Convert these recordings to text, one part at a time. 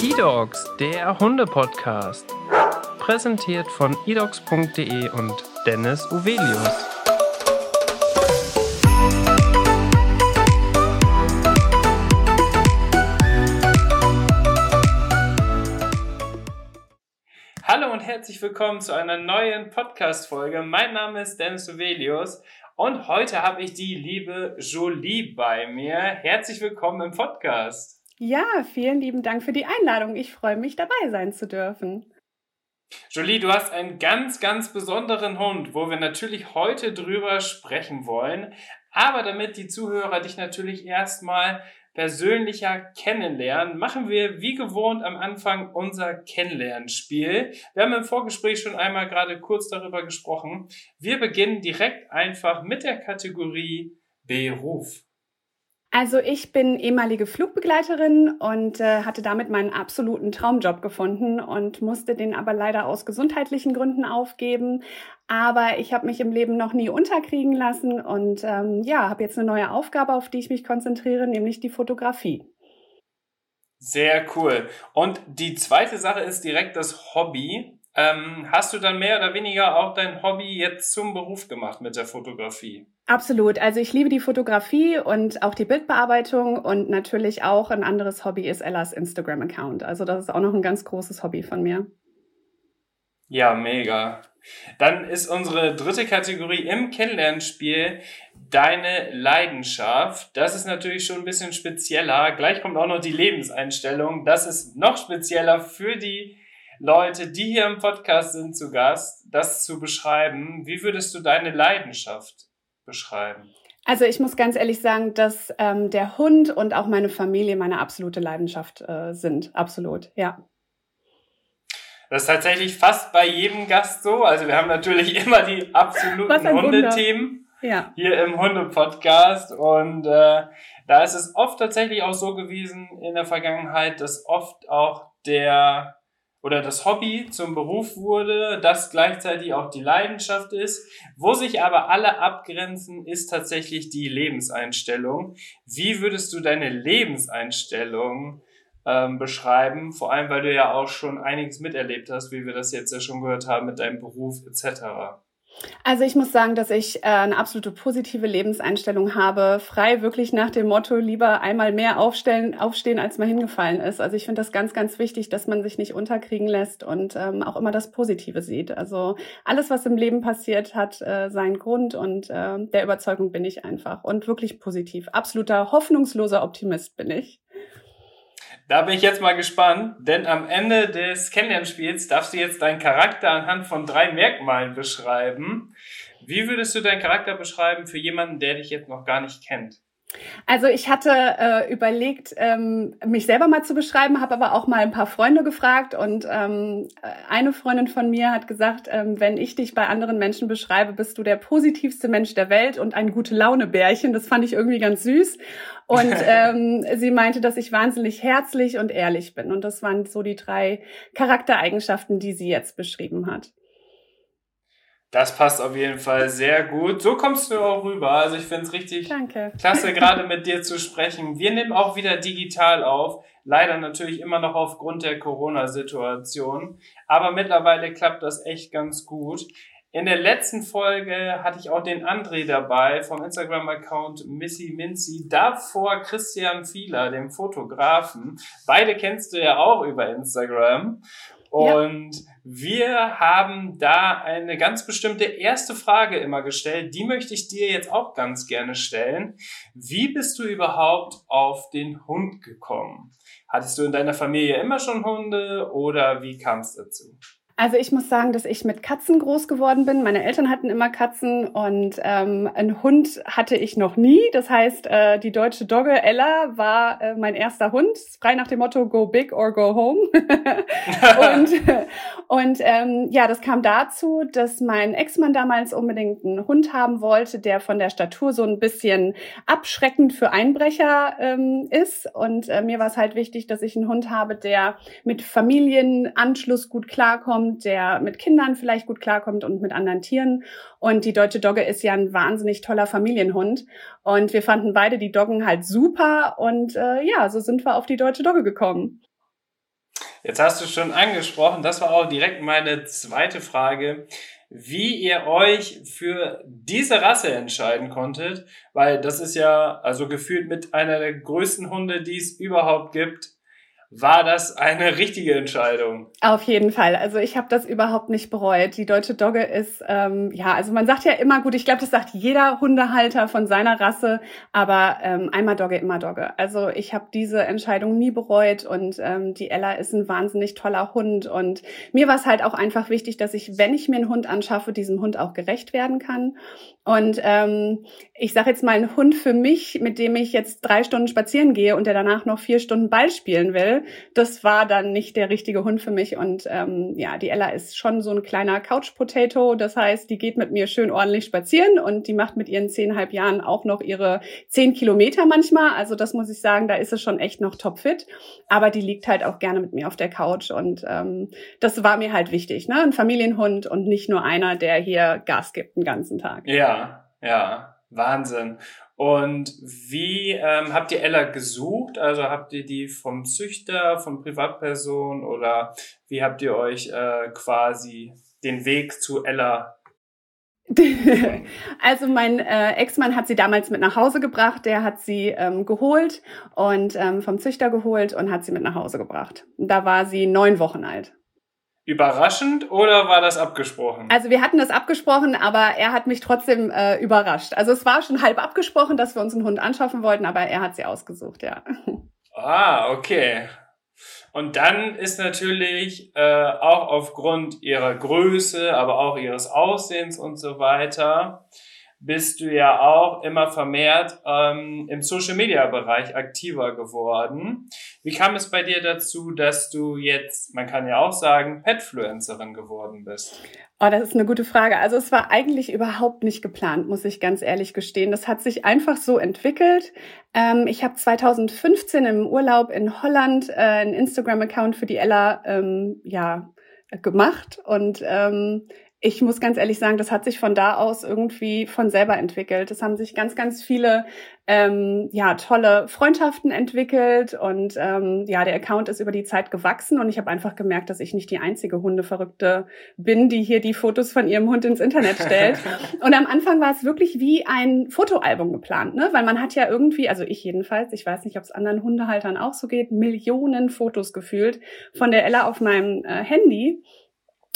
eDogs, der Hunde-Podcast. Präsentiert von edogs.de und Dennis Uvelius. Hallo und herzlich willkommen zu einer neuen Podcast-Folge. Mein Name ist Dennis Uvelius und heute habe ich die liebe Jolie bei mir. Herzlich willkommen im Podcast. Ja, vielen lieben Dank für die Einladung. Ich freue mich, dabei sein zu dürfen. Jolie, du hast einen ganz, ganz besonderen Hund, wo wir natürlich heute drüber sprechen wollen. Aber damit die Zuhörer dich natürlich erstmal persönlicher kennenlernen, machen wir wie gewohnt am Anfang unser Kennenlernspiel. Wir haben im Vorgespräch schon einmal gerade kurz darüber gesprochen. Wir beginnen direkt einfach mit der Kategorie Beruf. Also ich bin ehemalige Flugbegleiterin und äh, hatte damit meinen absoluten Traumjob gefunden und musste den aber leider aus gesundheitlichen Gründen aufgeben. Aber ich habe mich im Leben noch nie unterkriegen lassen und ähm, ja, habe jetzt eine neue Aufgabe, auf die ich mich konzentriere, nämlich die Fotografie. Sehr cool. Und die zweite Sache ist direkt das Hobby. Ähm, hast du dann mehr oder weniger auch dein Hobby jetzt zum Beruf gemacht mit der Fotografie? Absolut. Also ich liebe die Fotografie und auch die Bildbearbeitung und natürlich auch ein anderes Hobby ist Ellas Instagram-Account. Also das ist auch noch ein ganz großes Hobby von mir. Ja, mega. Dann ist unsere dritte Kategorie im Kennenlernspiel deine Leidenschaft. Das ist natürlich schon ein bisschen spezieller. Gleich kommt auch noch die Lebenseinstellung. Das ist noch spezieller für die Leute, die hier im Podcast sind zu Gast, das zu beschreiben. Wie würdest du deine Leidenschaft beschreiben? Also ich muss ganz ehrlich sagen, dass ähm, der Hund und auch meine Familie meine absolute Leidenschaft äh, sind. Absolut, ja. Das ist tatsächlich fast bei jedem Gast so. Also wir haben natürlich immer die absoluten Hundethemen ja. hier im Hunde-Podcast. Und äh, da ist es oft tatsächlich auch so gewesen in der Vergangenheit, dass oft auch der oder das Hobby zum Beruf wurde, das gleichzeitig auch die Leidenschaft ist. Wo sich aber alle abgrenzen, ist tatsächlich die Lebenseinstellung. Wie würdest du deine Lebenseinstellung ähm, beschreiben? Vor allem, weil du ja auch schon einiges miterlebt hast, wie wir das jetzt ja schon gehört haben mit deinem Beruf etc. Also ich muss sagen, dass ich äh, eine absolute positive Lebenseinstellung habe. Frei wirklich nach dem Motto, lieber einmal mehr aufstellen, aufstehen, als man hingefallen ist. Also ich finde das ganz, ganz wichtig, dass man sich nicht unterkriegen lässt und ähm, auch immer das Positive sieht. Also alles, was im Leben passiert, hat äh, seinen Grund und äh, der Überzeugung bin ich einfach. Und wirklich positiv. Absoluter hoffnungsloser Optimist bin ich. Da bin ich jetzt mal gespannt, denn am Ende des Kennenlernspiels darfst du jetzt deinen Charakter anhand von drei Merkmalen beschreiben. Wie würdest du deinen Charakter beschreiben für jemanden, der dich jetzt noch gar nicht kennt? Also ich hatte äh, überlegt, ähm, mich selber mal zu beschreiben, habe aber auch mal ein paar Freunde gefragt und ähm, eine Freundin von mir hat gesagt, ähm, wenn ich dich bei anderen Menschen beschreibe, bist du der positivste Mensch der Welt und ein gute Laune Bärchen. Das fand ich irgendwie ganz süß und ähm, sie meinte, dass ich wahnsinnig herzlich und ehrlich bin und das waren so die drei Charaktereigenschaften, die sie jetzt beschrieben hat. Das passt auf jeden Fall sehr gut. So kommst du auch rüber. Also ich finde es richtig Danke. klasse, gerade mit dir zu sprechen. Wir nehmen auch wieder digital auf. Leider natürlich immer noch aufgrund der Corona-Situation. Aber mittlerweile klappt das echt ganz gut. In der letzten Folge hatte ich auch den André dabei vom Instagram-Account Missy Mincy. Davor Christian Fieler, dem Fotografen. Beide kennst du ja auch über Instagram. Und ja. Wir haben da eine ganz bestimmte erste Frage immer gestellt. Die möchte ich dir jetzt auch ganz gerne stellen. Wie bist du überhaupt auf den Hund gekommen? Hattest du in deiner Familie immer schon Hunde oder wie kam es dazu? Also ich muss sagen, dass ich mit Katzen groß geworden bin. Meine Eltern hatten immer Katzen und ähm, einen Hund hatte ich noch nie. Das heißt, äh, die deutsche Dogge Ella war äh, mein erster Hund, frei nach dem Motto Go big or go home. und und ähm, ja, das kam dazu, dass mein Ex-Mann damals unbedingt einen Hund haben wollte, der von der Statur so ein bisschen abschreckend für Einbrecher ähm, ist. Und äh, mir war es halt wichtig, dass ich einen Hund habe, der mit Familienanschluss gut klarkommt der mit Kindern vielleicht gut klarkommt und mit anderen Tieren. Und die deutsche Dogge ist ja ein wahnsinnig toller Familienhund. Und wir fanden beide die Doggen halt super. Und äh, ja, so sind wir auf die deutsche Dogge gekommen. Jetzt hast du schon angesprochen, das war auch direkt meine zweite Frage, wie ihr euch für diese Rasse entscheiden konntet, weil das ist ja also gefühlt mit einer der größten Hunde, die es überhaupt gibt. War das eine richtige Entscheidung? Auf jeden Fall. Also ich habe das überhaupt nicht bereut. Die deutsche Dogge ist, ähm, ja, also man sagt ja immer gut, ich glaube, das sagt jeder Hundehalter von seiner Rasse, aber ähm, einmal Dogge, immer Dogge. Also ich habe diese Entscheidung nie bereut und ähm, die Ella ist ein wahnsinnig toller Hund und mir war es halt auch einfach wichtig, dass ich, wenn ich mir einen Hund anschaffe, diesem Hund auch gerecht werden kann. Und ähm, ich sage jetzt mal, ein Hund für mich, mit dem ich jetzt drei Stunden spazieren gehe und der danach noch vier Stunden Ball spielen will, das war dann nicht der richtige Hund für mich. Und ähm, ja, die Ella ist schon so ein kleiner Couch-Potato. Das heißt, die geht mit mir schön ordentlich spazieren und die macht mit ihren zehnhalb Jahren auch noch ihre zehn Kilometer manchmal. Also das muss ich sagen, da ist es schon echt noch topfit. Aber die liegt halt auch gerne mit mir auf der Couch. Und ähm, das war mir halt wichtig, ne? Ein Familienhund und nicht nur einer, der hier Gas gibt den ganzen Tag. Ja ja, Wahnsinn. Und wie ähm, habt ihr Ella gesucht? Also habt ihr die vom Züchter, von Privatperson oder wie habt ihr euch äh, quasi den Weg zu Ella also mein äh, Ex-Mann hat sie damals mit nach Hause gebracht. Der hat sie ähm, geholt und ähm, vom Züchter geholt und hat sie mit nach Hause gebracht. Da war sie neun Wochen alt überraschend oder war das abgesprochen? Also wir hatten das abgesprochen, aber er hat mich trotzdem äh, überrascht. Also es war schon halb abgesprochen, dass wir uns einen Hund anschaffen wollten, aber er hat sie ausgesucht, ja. Ah, okay. Und dann ist natürlich äh, auch aufgrund ihrer Größe, aber auch ihres Aussehens und so weiter, bist du ja auch immer vermehrt ähm, im Social-Media-Bereich aktiver geworden. Wie kam es bei dir dazu, dass du jetzt, man kann ja auch sagen, Petfluencerin geworden bist? Oh, das ist eine gute Frage. Also es war eigentlich überhaupt nicht geplant, muss ich ganz ehrlich gestehen. Das hat sich einfach so entwickelt. Ähm, ich habe 2015 im Urlaub in Holland äh, einen Instagram-Account für die Ella ähm, ja gemacht und ähm, ich muss ganz ehrlich sagen, das hat sich von da aus irgendwie von selber entwickelt. Es haben sich ganz, ganz viele ähm, ja tolle Freundschaften entwickelt und ähm, ja, der Account ist über die Zeit gewachsen und ich habe einfach gemerkt, dass ich nicht die einzige Hundeverrückte bin, die hier die Fotos von ihrem Hund ins Internet stellt. und am Anfang war es wirklich wie ein Fotoalbum geplant, ne? Weil man hat ja irgendwie, also ich jedenfalls, ich weiß nicht, ob es anderen Hundehaltern auch so geht, Millionen Fotos gefühlt von der Ella auf meinem äh, Handy.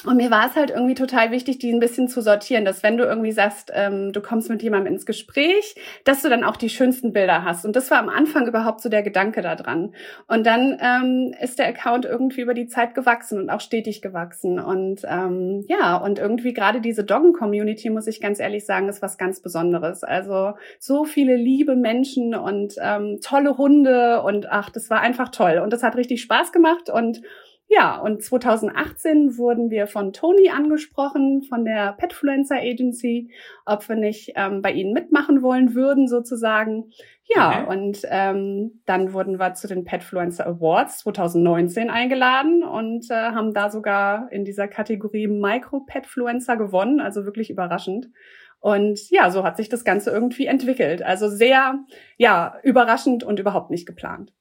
Und mir war es halt irgendwie total wichtig, die ein bisschen zu sortieren, dass wenn du irgendwie sagst, ähm, du kommst mit jemandem ins Gespräch, dass du dann auch die schönsten Bilder hast. Und das war am Anfang überhaupt so der Gedanke da dran. Und dann ähm, ist der Account irgendwie über die Zeit gewachsen und auch stetig gewachsen. Und ähm, ja, und irgendwie gerade diese Doggen-Community, muss ich ganz ehrlich sagen, ist was ganz Besonderes. Also so viele liebe Menschen und ähm, tolle Hunde und ach, das war einfach toll. Und das hat richtig Spaß gemacht und ja, und 2018 wurden wir von Toni angesprochen, von der Petfluencer Agency, ob wir nicht ähm, bei ihnen mitmachen wollen würden, sozusagen. Ja, okay. und ähm, dann wurden wir zu den Petfluencer Awards 2019 eingeladen und äh, haben da sogar in dieser Kategorie Micro-Petfluencer gewonnen, also wirklich überraschend. Und ja, so hat sich das Ganze irgendwie entwickelt. Also sehr, ja, überraschend und überhaupt nicht geplant.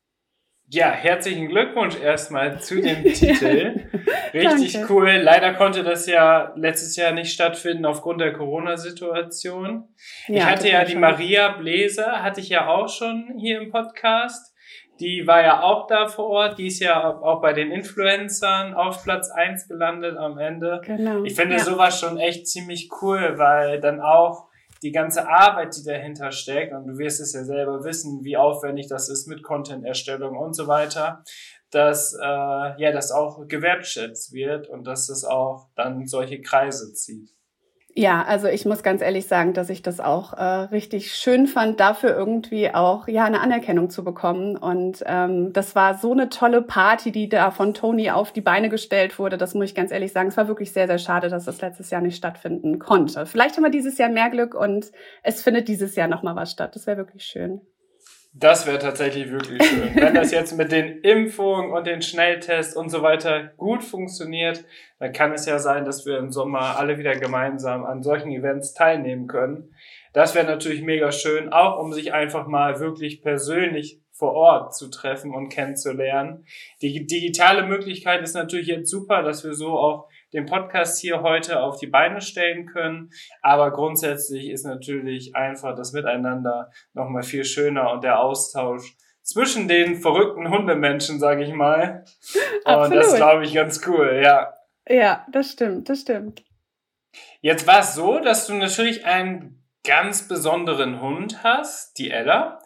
Ja, herzlichen Glückwunsch erstmal zu dem Titel. Richtig Danke. cool. Leider konnte das ja letztes Jahr nicht stattfinden aufgrund der Corona-Situation. Ja, ich hatte ja die Maria Bläser, hatte ich ja auch schon hier im Podcast. Die war ja auch da vor Ort. Die ist ja auch bei den Influencern auf Platz eins gelandet am Ende. Genau. Ich finde ja. sowas schon echt ziemlich cool, weil dann auch die ganze Arbeit, die dahinter steckt, und du wirst es ja selber wissen, wie aufwendig das ist mit Content-Erstellung und so weiter, dass äh, ja das auch gewertschätzt wird und dass es auch dann solche Kreise zieht. Ja, also ich muss ganz ehrlich sagen, dass ich das auch äh, richtig schön fand, dafür irgendwie auch ja eine Anerkennung zu bekommen. Und ähm, das war so eine tolle Party, die da von Toni auf die Beine gestellt wurde. Das muss ich ganz ehrlich sagen. Es war wirklich sehr, sehr schade, dass das letztes Jahr nicht stattfinden konnte. Vielleicht haben wir dieses Jahr mehr Glück und es findet dieses Jahr nochmal was statt. Das wäre wirklich schön. Das wäre tatsächlich wirklich schön. Wenn das jetzt mit den Impfungen und den Schnelltests und so weiter gut funktioniert, dann kann es ja sein, dass wir im Sommer alle wieder gemeinsam an solchen Events teilnehmen können. Das wäre natürlich mega schön, auch um sich einfach mal wirklich persönlich vor Ort zu treffen und kennenzulernen. Die digitale Möglichkeit ist natürlich jetzt super, dass wir so auch den Podcast hier heute auf die Beine stellen können. Aber grundsätzlich ist natürlich einfach das Miteinander nochmal viel schöner und der Austausch zwischen den verrückten Hundemenschen, sage ich mal. Absolut. Und das glaube ich ganz cool, ja. Ja, das stimmt, das stimmt. Jetzt war es so, dass du natürlich einen ganz besonderen Hund hast, die Ella.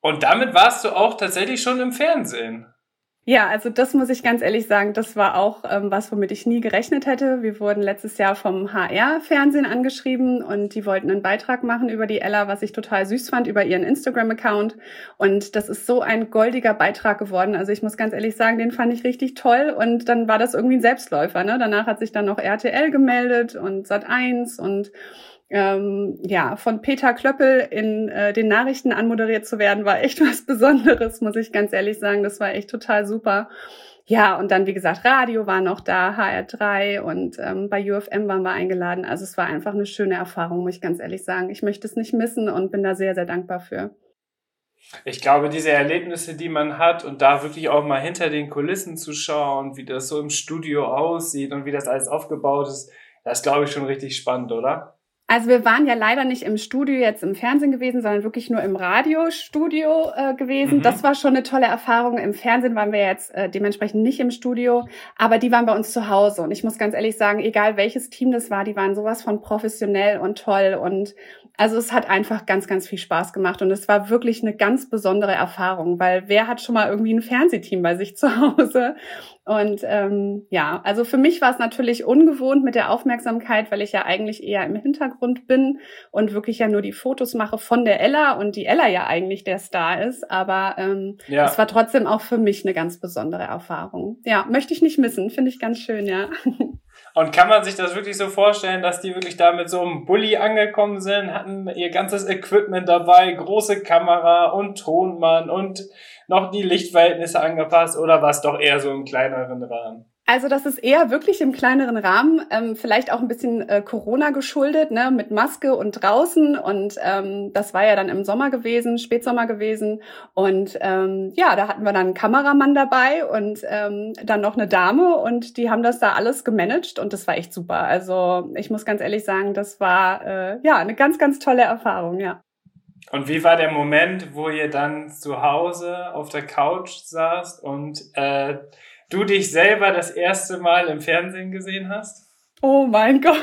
Und damit warst du auch tatsächlich schon im Fernsehen. Ja, also das muss ich ganz ehrlich sagen, das war auch ähm, was, womit ich nie gerechnet hätte. Wir wurden letztes Jahr vom HR-Fernsehen angeschrieben und die wollten einen Beitrag machen über die Ella, was ich total süß fand, über ihren Instagram-Account. Und das ist so ein goldiger Beitrag geworden. Also ich muss ganz ehrlich sagen, den fand ich richtig toll. Und dann war das irgendwie ein Selbstläufer. Ne? Danach hat sich dann noch RTL gemeldet und Sat1 und ähm, ja, von Peter Klöppel in äh, den Nachrichten anmoderiert zu werden, war echt was Besonderes, muss ich ganz ehrlich sagen. Das war echt total super. Ja, und dann, wie gesagt, Radio war noch da, HR3 und ähm, bei UFM waren wir eingeladen. Also es war einfach eine schöne Erfahrung, muss ich ganz ehrlich sagen. Ich möchte es nicht missen und bin da sehr, sehr dankbar für. Ich glaube, diese Erlebnisse, die man hat und da wirklich auch mal hinter den Kulissen zu schauen, wie das so im Studio aussieht und wie das alles aufgebaut ist, das ist, glaube ich, schon richtig spannend, oder? Also wir waren ja leider nicht im Studio jetzt im Fernsehen gewesen, sondern wirklich nur im Radiostudio äh, gewesen. Mhm. Das war schon eine tolle Erfahrung. Im Fernsehen waren wir jetzt äh, dementsprechend nicht im Studio, aber die waren bei uns zu Hause. Und ich muss ganz ehrlich sagen, egal welches Team das war, die waren sowas von professionell und toll. Und also es hat einfach ganz, ganz viel Spaß gemacht. Und es war wirklich eine ganz besondere Erfahrung, weil wer hat schon mal irgendwie ein Fernsehteam bei sich zu Hause? Und ähm, ja, also für mich war es natürlich ungewohnt mit der Aufmerksamkeit, weil ich ja eigentlich eher im Hintergrund bin und wirklich ja nur die Fotos mache von der Ella und die Ella ja eigentlich der Star ist. Aber ähm, ja. es war trotzdem auch für mich eine ganz besondere Erfahrung. Ja, möchte ich nicht missen, finde ich ganz schön, ja. Und kann man sich das wirklich so vorstellen, dass die wirklich da mit so einem Bulli angekommen sind, hatten ihr ganzes Equipment dabei, große Kamera und Tonmann und noch die Lichtverhältnisse angepasst oder war es doch eher so im kleineren Rahmen? Also das ist eher wirklich im kleineren Rahmen, ähm, vielleicht auch ein bisschen äh, Corona geschuldet, ne, mit Maske und draußen. Und ähm, das war ja dann im Sommer gewesen, Spätsommer gewesen. Und ähm, ja, da hatten wir dann einen Kameramann dabei und ähm, dann noch eine Dame und die haben das da alles gemanagt und das war echt super. Also ich muss ganz ehrlich sagen, das war äh, ja eine ganz, ganz tolle Erfahrung, ja. Und wie war der Moment, wo ihr dann zu Hause auf der Couch saßt und äh, du dich selber das erste Mal im Fernsehen gesehen hast? Oh mein Gott.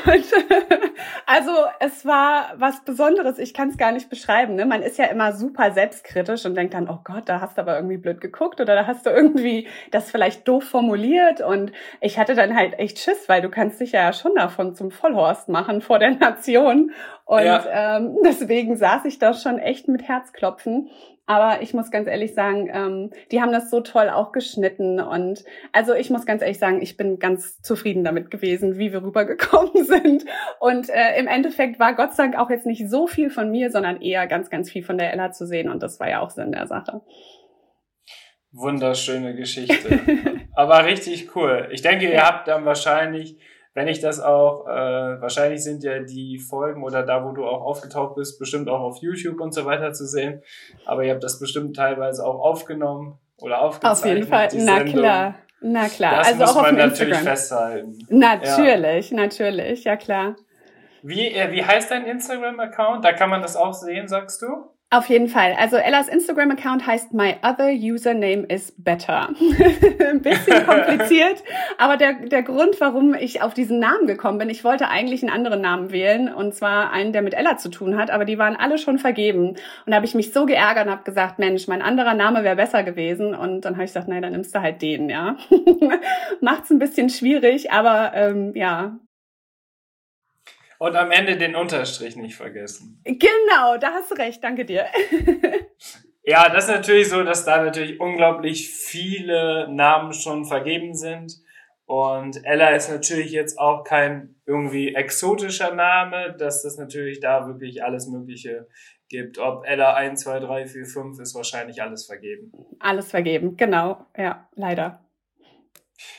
Also es war was Besonderes. Ich kann es gar nicht beschreiben. Ne? Man ist ja immer super selbstkritisch und denkt dann, oh Gott, da hast du aber irgendwie blöd geguckt oder da hast du irgendwie das vielleicht doof formuliert. Und ich hatte dann halt echt Schiss, weil du kannst dich ja schon davon zum Vollhorst machen vor der Nation. Und ja. ähm, deswegen saß ich da schon echt mit Herzklopfen. Aber ich muss ganz ehrlich sagen, ähm, die haben das so toll auch geschnitten. Und also ich muss ganz ehrlich sagen, ich bin ganz zufrieden damit gewesen, wie wir rübergekommen sind. Und äh, im Endeffekt war Gott sei Dank auch jetzt nicht so viel von mir, sondern eher ganz, ganz viel von der Ella zu sehen. Und das war ja auch Sinn der Sache. Wunderschöne Geschichte. Aber richtig cool. Ich denke, ihr habt dann wahrscheinlich wenn ich das auch, äh, wahrscheinlich sind ja die Folgen oder da, wo du auch aufgetaucht bist, bestimmt auch auf YouTube und so weiter zu sehen. Aber ihr habt das bestimmt teilweise auch aufgenommen oder aufgezeichnet. Auf jeden Fall, na Sendung. klar. Na klar, das also muss auch man auf natürlich Instagram. festhalten. Natürlich, ja. natürlich, ja klar. Wie, äh, wie heißt dein Instagram-Account? Da kann man das auch sehen, sagst du? Auf jeden Fall. Also Ellas Instagram-Account heißt My Other Username is Better. Ein bisschen kompliziert, aber der, der Grund, warum ich auf diesen Namen gekommen bin, ich wollte eigentlich einen anderen Namen wählen und zwar einen, der mit Ella zu tun hat, aber die waren alle schon vergeben. Und da habe ich mich so geärgert und habe gesagt, Mensch, mein anderer Name wäre besser gewesen. Und dann habe ich gesagt, nein, dann nimmst du halt den, ja. Macht's ein bisschen schwierig, aber ähm, ja, und am Ende den Unterstrich nicht vergessen. Genau, da hast du recht, danke dir. ja, das ist natürlich so, dass da natürlich unglaublich viele Namen schon vergeben sind. Und Ella ist natürlich jetzt auch kein irgendwie exotischer Name, dass das natürlich da wirklich alles Mögliche gibt. Ob Ella 1, 2, 3, 4, 5 ist wahrscheinlich alles vergeben. Alles vergeben, genau. Ja, leider.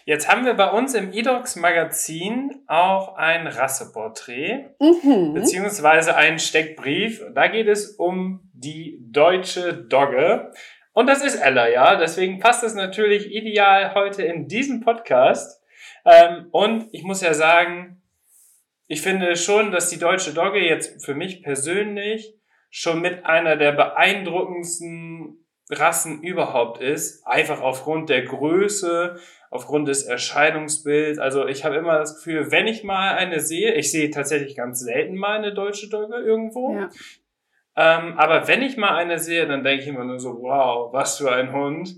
Jetzt haben wir bei uns im eDocs Magazin auch ein Rasseporträt, mhm. beziehungsweise einen Steckbrief. Da geht es um die deutsche Dogge. Und das ist Ella, ja. Deswegen passt es natürlich ideal heute in diesem Podcast. Ähm, und ich muss ja sagen, ich finde schon, dass die deutsche Dogge jetzt für mich persönlich schon mit einer der beeindruckendsten Rassen überhaupt ist. Einfach aufgrund der Größe, aufgrund des Erscheinungsbilds. Also ich habe immer das Gefühl, wenn ich mal eine sehe, ich sehe tatsächlich ganz selten mal eine deutsche Dogge irgendwo. Ja. Ähm, aber wenn ich mal eine sehe, dann denke ich immer nur so, wow, was für ein Hund,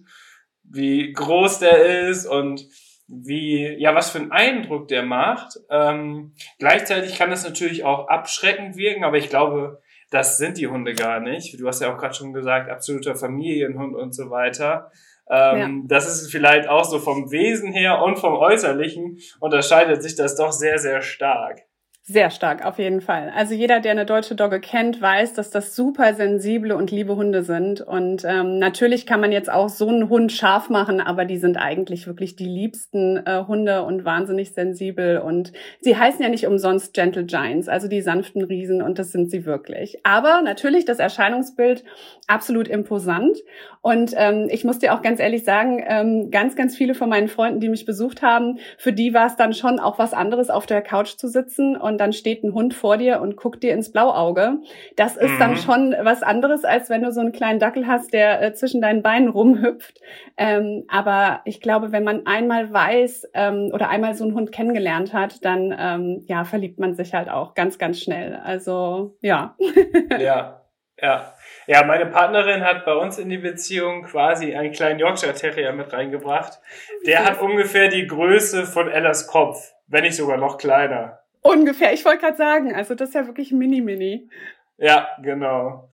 wie groß der ist und wie, ja, was für einen Eindruck der macht. Ähm, gleichzeitig kann das natürlich auch abschreckend wirken, aber ich glaube, das sind die Hunde gar nicht. Du hast ja auch gerade schon gesagt, absoluter Familienhund und so weiter. Ähm, ja. Das ist vielleicht auch so vom Wesen her und vom Äußerlichen unterscheidet sich das doch sehr, sehr stark. Sehr stark, auf jeden Fall. Also jeder, der eine deutsche Dogge kennt, weiß, dass das super sensible und liebe Hunde sind. Und ähm, natürlich kann man jetzt auch so einen Hund scharf machen, aber die sind eigentlich wirklich die liebsten äh, Hunde und wahnsinnig sensibel. Und sie heißen ja nicht umsonst Gentle Giants, also die sanften Riesen, und das sind sie wirklich. Aber natürlich das Erscheinungsbild absolut imposant. Und ähm, ich muss dir auch ganz ehrlich sagen, ähm, ganz, ganz viele von meinen Freunden, die mich besucht haben, für die war es dann schon auch was anderes, auf der Couch zu sitzen und dann steht ein Hund vor dir und guckt dir ins Blauauge. Das ist mhm. dann schon was anderes, als wenn du so einen kleinen Dackel hast, der äh, zwischen deinen Beinen rumhüpft. Ähm, aber ich glaube, wenn man einmal weiß ähm, oder einmal so einen Hund kennengelernt hat, dann ähm, ja, verliebt man sich halt auch ganz, ganz schnell. Also ja. ja, ja. Ja, meine Partnerin hat bei uns in die Beziehung quasi einen kleinen Yorkshire Terrier mit reingebracht. Der hat ungefähr die Größe von Ellas Kopf, wenn nicht sogar noch kleiner. Ungefähr, ich wollte gerade sagen, also das ist ja wirklich mini-mini. Ja, genau.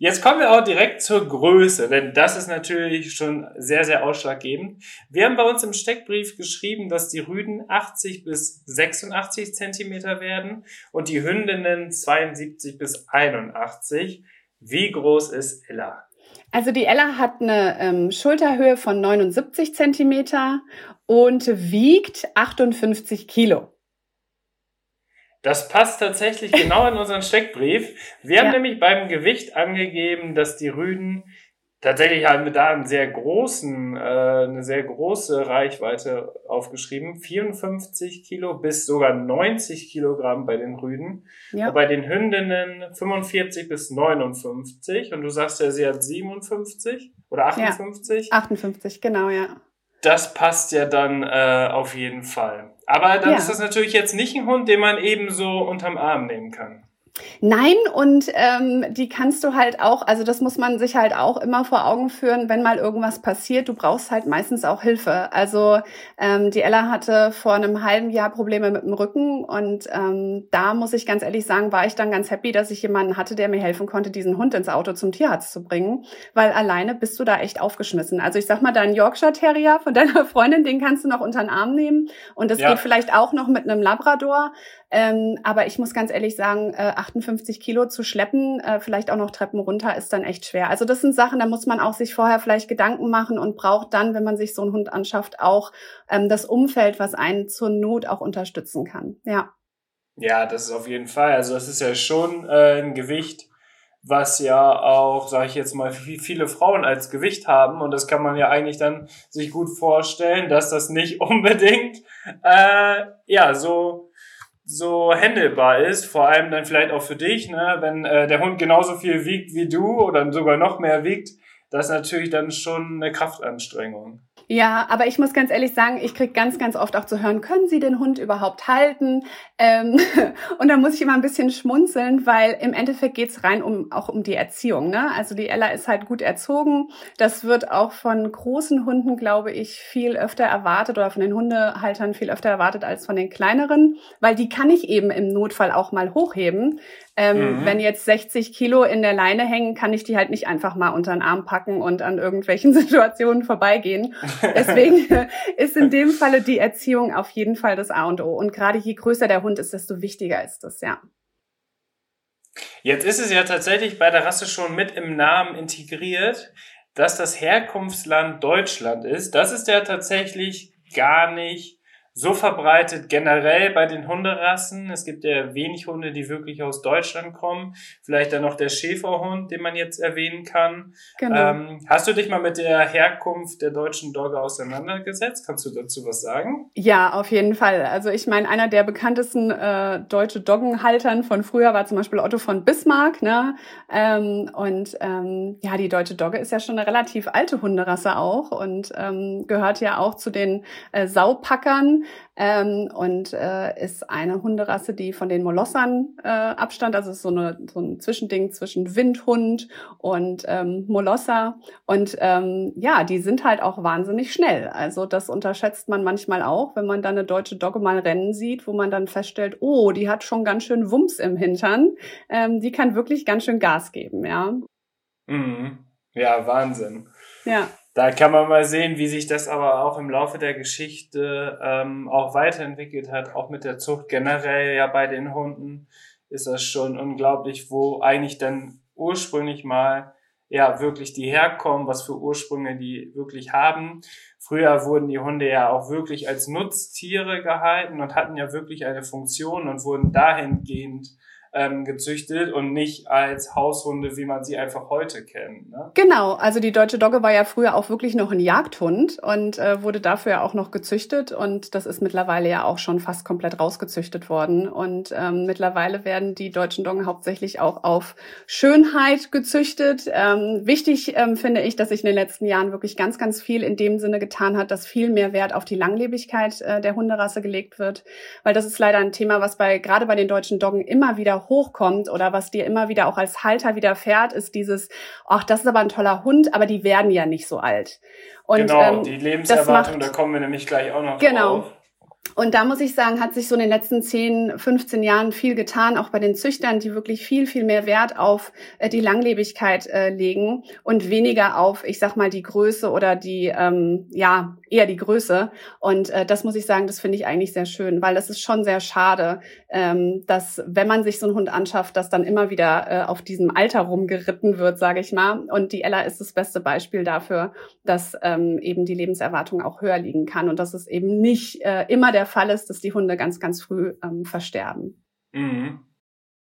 Jetzt kommen wir auch direkt zur Größe, denn das ist natürlich schon sehr, sehr ausschlaggebend. Wir haben bei uns im Steckbrief geschrieben, dass die Rüden 80 bis 86 Zentimeter werden und die Hündinnen 72 bis 81. Wie groß ist Ella? Also die Ella hat eine ähm, Schulterhöhe von 79 Zentimeter und wiegt 58 Kilo. Das passt tatsächlich genau in unseren Steckbrief. Wir ja. haben nämlich beim Gewicht angegeben, dass die Rüden tatsächlich haben wir da einen sehr großen, äh, eine sehr große Reichweite aufgeschrieben. 54 Kilo bis sogar 90 Kilogramm bei den Rüden. Ja. Bei den Hündinnen 45 bis 59. Und du sagst ja, sie hat 57 oder 58? Ja, 58, genau, ja. Das passt ja dann äh, auf jeden Fall. Aber dann ja. ist das natürlich jetzt nicht ein Hund, den man eben so unterm Arm nehmen kann. Nein, und ähm, die kannst du halt auch, also das muss man sich halt auch immer vor Augen führen, wenn mal irgendwas passiert, du brauchst halt meistens auch Hilfe. Also ähm, die Ella hatte vor einem halben Jahr Probleme mit dem Rücken und ähm, da muss ich ganz ehrlich sagen, war ich dann ganz happy, dass ich jemanden hatte, der mir helfen konnte, diesen Hund ins Auto zum Tierarzt zu bringen, weil alleine bist du da echt aufgeschmissen. Also ich sag mal, dein Yorkshire Terrier von deiner Freundin, den kannst du noch unter den Arm nehmen und das ja. geht vielleicht auch noch mit einem Labrador. Ähm, aber ich muss ganz ehrlich sagen, äh, 58 Kilo zu schleppen, äh, vielleicht auch noch Treppen runter, ist dann echt schwer. Also das sind Sachen, da muss man auch sich vorher vielleicht Gedanken machen und braucht dann, wenn man sich so einen Hund anschafft, auch ähm, das Umfeld, was einen zur Not auch unterstützen kann. Ja. Ja, das ist auf jeden Fall. Also das ist ja schon äh, ein Gewicht, was ja auch, sage ich jetzt mal, viele Frauen als Gewicht haben. Und das kann man ja eigentlich dann sich gut vorstellen, dass das nicht unbedingt äh, ja so so händelbar ist, vor allem dann vielleicht auch für dich, ne, wenn äh, der Hund genauso viel wiegt wie du oder sogar noch mehr wiegt, das ist natürlich dann schon eine Kraftanstrengung. Ja, aber ich muss ganz ehrlich sagen, ich krieg ganz, ganz oft auch zu hören, können Sie den Hund überhaupt halten? Ähm, und da muss ich immer ein bisschen schmunzeln, weil im Endeffekt geht's rein um auch um die Erziehung. Ne? Also die Ella ist halt gut erzogen. Das wird auch von großen Hunden, glaube ich, viel öfter erwartet oder von den Hundehaltern viel öfter erwartet als von den kleineren, weil die kann ich eben im Notfall auch mal hochheben. Ähm, mhm. Wenn jetzt 60 Kilo in der Leine hängen, kann ich die halt nicht einfach mal unter den Arm packen und an irgendwelchen Situationen vorbeigehen. Deswegen ist in dem Falle die Erziehung auf jeden Fall das A und O. Und gerade je größer der Hund ist, desto wichtiger ist das, ja. Jetzt ist es ja tatsächlich bei der Rasse schon mit im Namen integriert, dass das Herkunftsland Deutschland ist. Das ist ja tatsächlich gar nicht so verbreitet generell bei den Hunderassen. Es gibt ja wenig Hunde, die wirklich aus Deutschland kommen. Vielleicht dann noch der Schäferhund, den man jetzt erwähnen kann. Genau. Ähm, hast du dich mal mit der Herkunft der deutschen Dogge auseinandergesetzt? Kannst du dazu was sagen? Ja, auf jeden Fall. Also ich meine, einer der bekanntesten äh, deutsche Doggenhaltern von früher war zum Beispiel Otto von Bismarck. Ne? Ähm, und ähm, ja, die deutsche Dogge ist ja schon eine relativ alte Hunderasse auch und ähm, gehört ja auch zu den äh, Saupackern ähm, und äh, ist eine Hunderasse, die von den Molossern äh, abstand. Also ist so, eine, so ein Zwischending zwischen Windhund und ähm, Molosser. Und ähm, ja, die sind halt auch wahnsinnig schnell. Also das unterschätzt man manchmal auch, wenn man dann eine deutsche Dogge mal rennen sieht, wo man dann feststellt, oh, die hat schon ganz schön Wumms im Hintern. Ähm, die kann wirklich ganz schön Gas geben, ja. Mhm. Ja, Wahnsinn. Ja. Da kann man mal sehen, wie sich das aber auch im Laufe der Geschichte ähm, auch weiterentwickelt hat, auch mit der Zucht generell ja bei den Hunden ist das schon unglaublich, wo eigentlich dann ursprünglich mal ja wirklich die herkommen, was für Ursprünge die wirklich haben. Früher wurden die Hunde ja auch wirklich als Nutztiere gehalten und hatten ja wirklich eine Funktion und wurden dahingehend ähm, gezüchtet und nicht als Haushunde, wie man sie einfach heute kennt. Ne? Genau, also die deutsche Dogge war ja früher auch wirklich noch ein Jagdhund und äh, wurde dafür ja auch noch gezüchtet und das ist mittlerweile ja auch schon fast komplett rausgezüchtet worden und ähm, mittlerweile werden die deutschen Doggen hauptsächlich auch auf Schönheit gezüchtet. Ähm, wichtig ähm, finde ich, dass sich in den letzten Jahren wirklich ganz, ganz viel in dem Sinne getan hat, dass viel mehr Wert auf die Langlebigkeit äh, der Hunderasse gelegt wird, weil das ist leider ein Thema, was bei gerade bei den deutschen Doggen immer wieder hochkommt oder was dir immer wieder auch als Halter widerfährt, ist dieses, ach, das ist aber ein toller Hund, aber die werden ja nicht so alt. Und, genau, ähm, die Lebenserwartung, macht, da kommen wir nämlich gleich auch noch genau. drauf. Und da muss ich sagen, hat sich so in den letzten 10, 15 Jahren viel getan, auch bei den Züchtern, die wirklich viel, viel mehr Wert auf äh, die Langlebigkeit äh, legen und weniger auf, ich sag mal, die Größe oder die, ähm, ja, eher die Größe. Und äh, das muss ich sagen, das finde ich eigentlich sehr schön, weil das ist schon sehr schade, ähm, dass wenn man sich so einen Hund anschafft, dass dann immer wieder äh, auf diesem Alter rumgeritten wird, sage ich mal. Und die Ella ist das beste Beispiel dafür, dass ähm, eben die Lebenserwartung auch höher liegen kann und dass es eben nicht äh, immer der Fall ist, dass die Hunde ganz, ganz früh ähm, versterben. Mhm.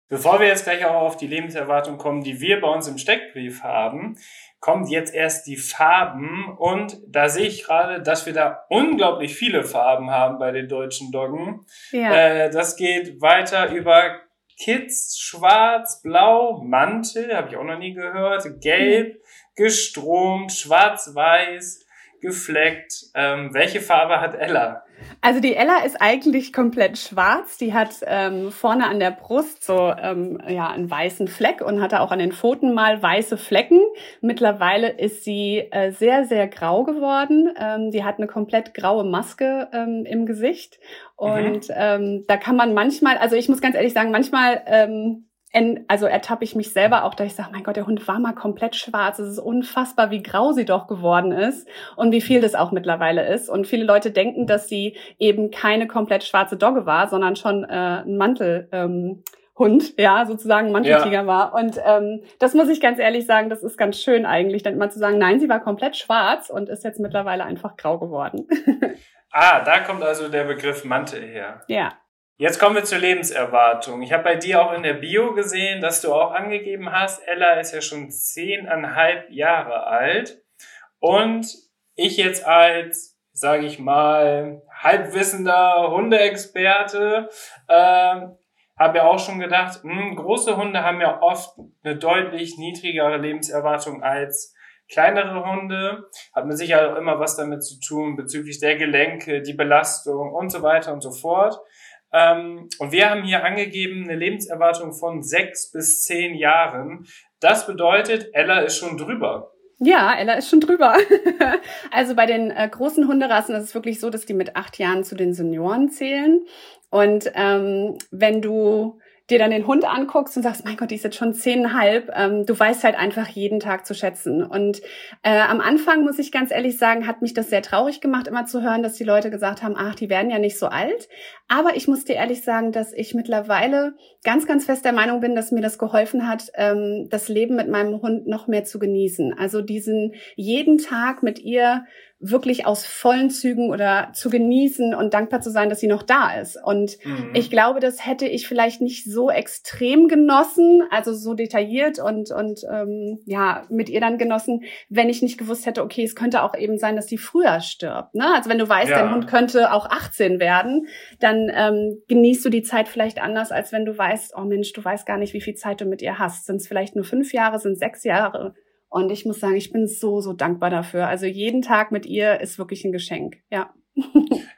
Bevor wir jetzt gleich auch auf die Lebenserwartung kommen, die wir bei uns im Steckbrief haben, kommt jetzt erst die Farben und da sehe ich gerade, dass wir da unglaublich viele Farben haben bei den deutschen Doggen. Ja. Äh, das geht weiter über Kids, Schwarz, Blau, Mantel, habe ich auch noch nie gehört, Gelb, mhm. gestromt, Schwarz-Weiß, gefleckt. Ähm, welche Farbe hat Ella? Also die Ella ist eigentlich komplett schwarz. Die hat ähm, vorne an der Brust so ähm, ja einen weißen Fleck und hatte auch an den Pfoten mal weiße Flecken. Mittlerweile ist sie äh, sehr sehr grau geworden. Ähm, die hat eine komplett graue Maske ähm, im Gesicht und mhm. ähm, da kann man manchmal, also ich muss ganz ehrlich sagen, manchmal ähm, also ertappe ich mich selber auch, dass ich sage, mein Gott, der Hund war mal komplett schwarz. Es ist unfassbar, wie grau sie doch geworden ist und wie viel das auch mittlerweile ist. Und viele Leute denken, dass sie eben keine komplett schwarze Dogge war, sondern schon äh, ein Mantel. Ähm, Hund, ja, sozusagen Manteltiger ja. war. Und ähm, das muss ich ganz ehrlich sagen, das ist ganz schön eigentlich, dann immer zu sagen, nein, sie war komplett schwarz und ist jetzt mittlerweile einfach grau geworden. ah, da kommt also der Begriff Mantel her. Ja. Jetzt kommen wir zur Lebenserwartung. Ich habe bei dir auch in der Bio gesehen, dass du auch angegeben hast, Ella ist ja schon zehneinhalb Jahre alt. Und ich jetzt als, sage ich mal, halbwissender Hundeexperte äh, habe ja auch schon gedacht, mh, hm, große Hunde haben ja oft eine deutlich niedrigere Lebenserwartung als kleinere Hunde. Hat mit Sicherheit auch immer was damit zu tun bezüglich der Gelenke, die Belastung und so weiter und so fort. Ähm, und wir haben hier angegeben eine Lebenserwartung von sechs bis zehn Jahren. Das bedeutet, Ella ist schon drüber. Ja, Ella ist schon drüber. also bei den äh, großen Hunderassen ist es wirklich so, dass die mit acht Jahren zu den Senioren zählen. Und ähm, wenn du dir dann den Hund anguckst und sagst, mein Gott, die ist jetzt schon zehnhalb, ähm, du weißt halt einfach jeden Tag zu schätzen. Und äh, am Anfang, muss ich ganz ehrlich sagen, hat mich das sehr traurig gemacht, immer zu hören, dass die Leute gesagt haben, ach, die werden ja nicht so alt. Aber ich muss dir ehrlich sagen, dass ich mittlerweile ganz, ganz fest der Meinung bin, dass mir das geholfen hat, ähm, das Leben mit meinem Hund noch mehr zu genießen. Also diesen jeden Tag mit ihr wirklich aus vollen Zügen oder zu genießen und dankbar zu sein, dass sie noch da ist. Und mhm. ich glaube, das hätte ich vielleicht nicht so extrem genossen, also so detailliert und, und ähm, ja, mit ihr dann genossen, wenn ich nicht gewusst hätte, okay, es könnte auch eben sein, dass sie früher stirbt. Ne? Also wenn du weißt, ja. dein Hund könnte auch 18 werden, dann ähm, genießt du die Zeit vielleicht anders, als wenn du weißt, oh Mensch, du weißt gar nicht, wie viel Zeit du mit ihr hast. Sind es vielleicht nur fünf Jahre, sind sechs Jahre? Und ich muss sagen, ich bin so, so dankbar dafür. Also jeden Tag mit ihr ist wirklich ein Geschenk. Ja.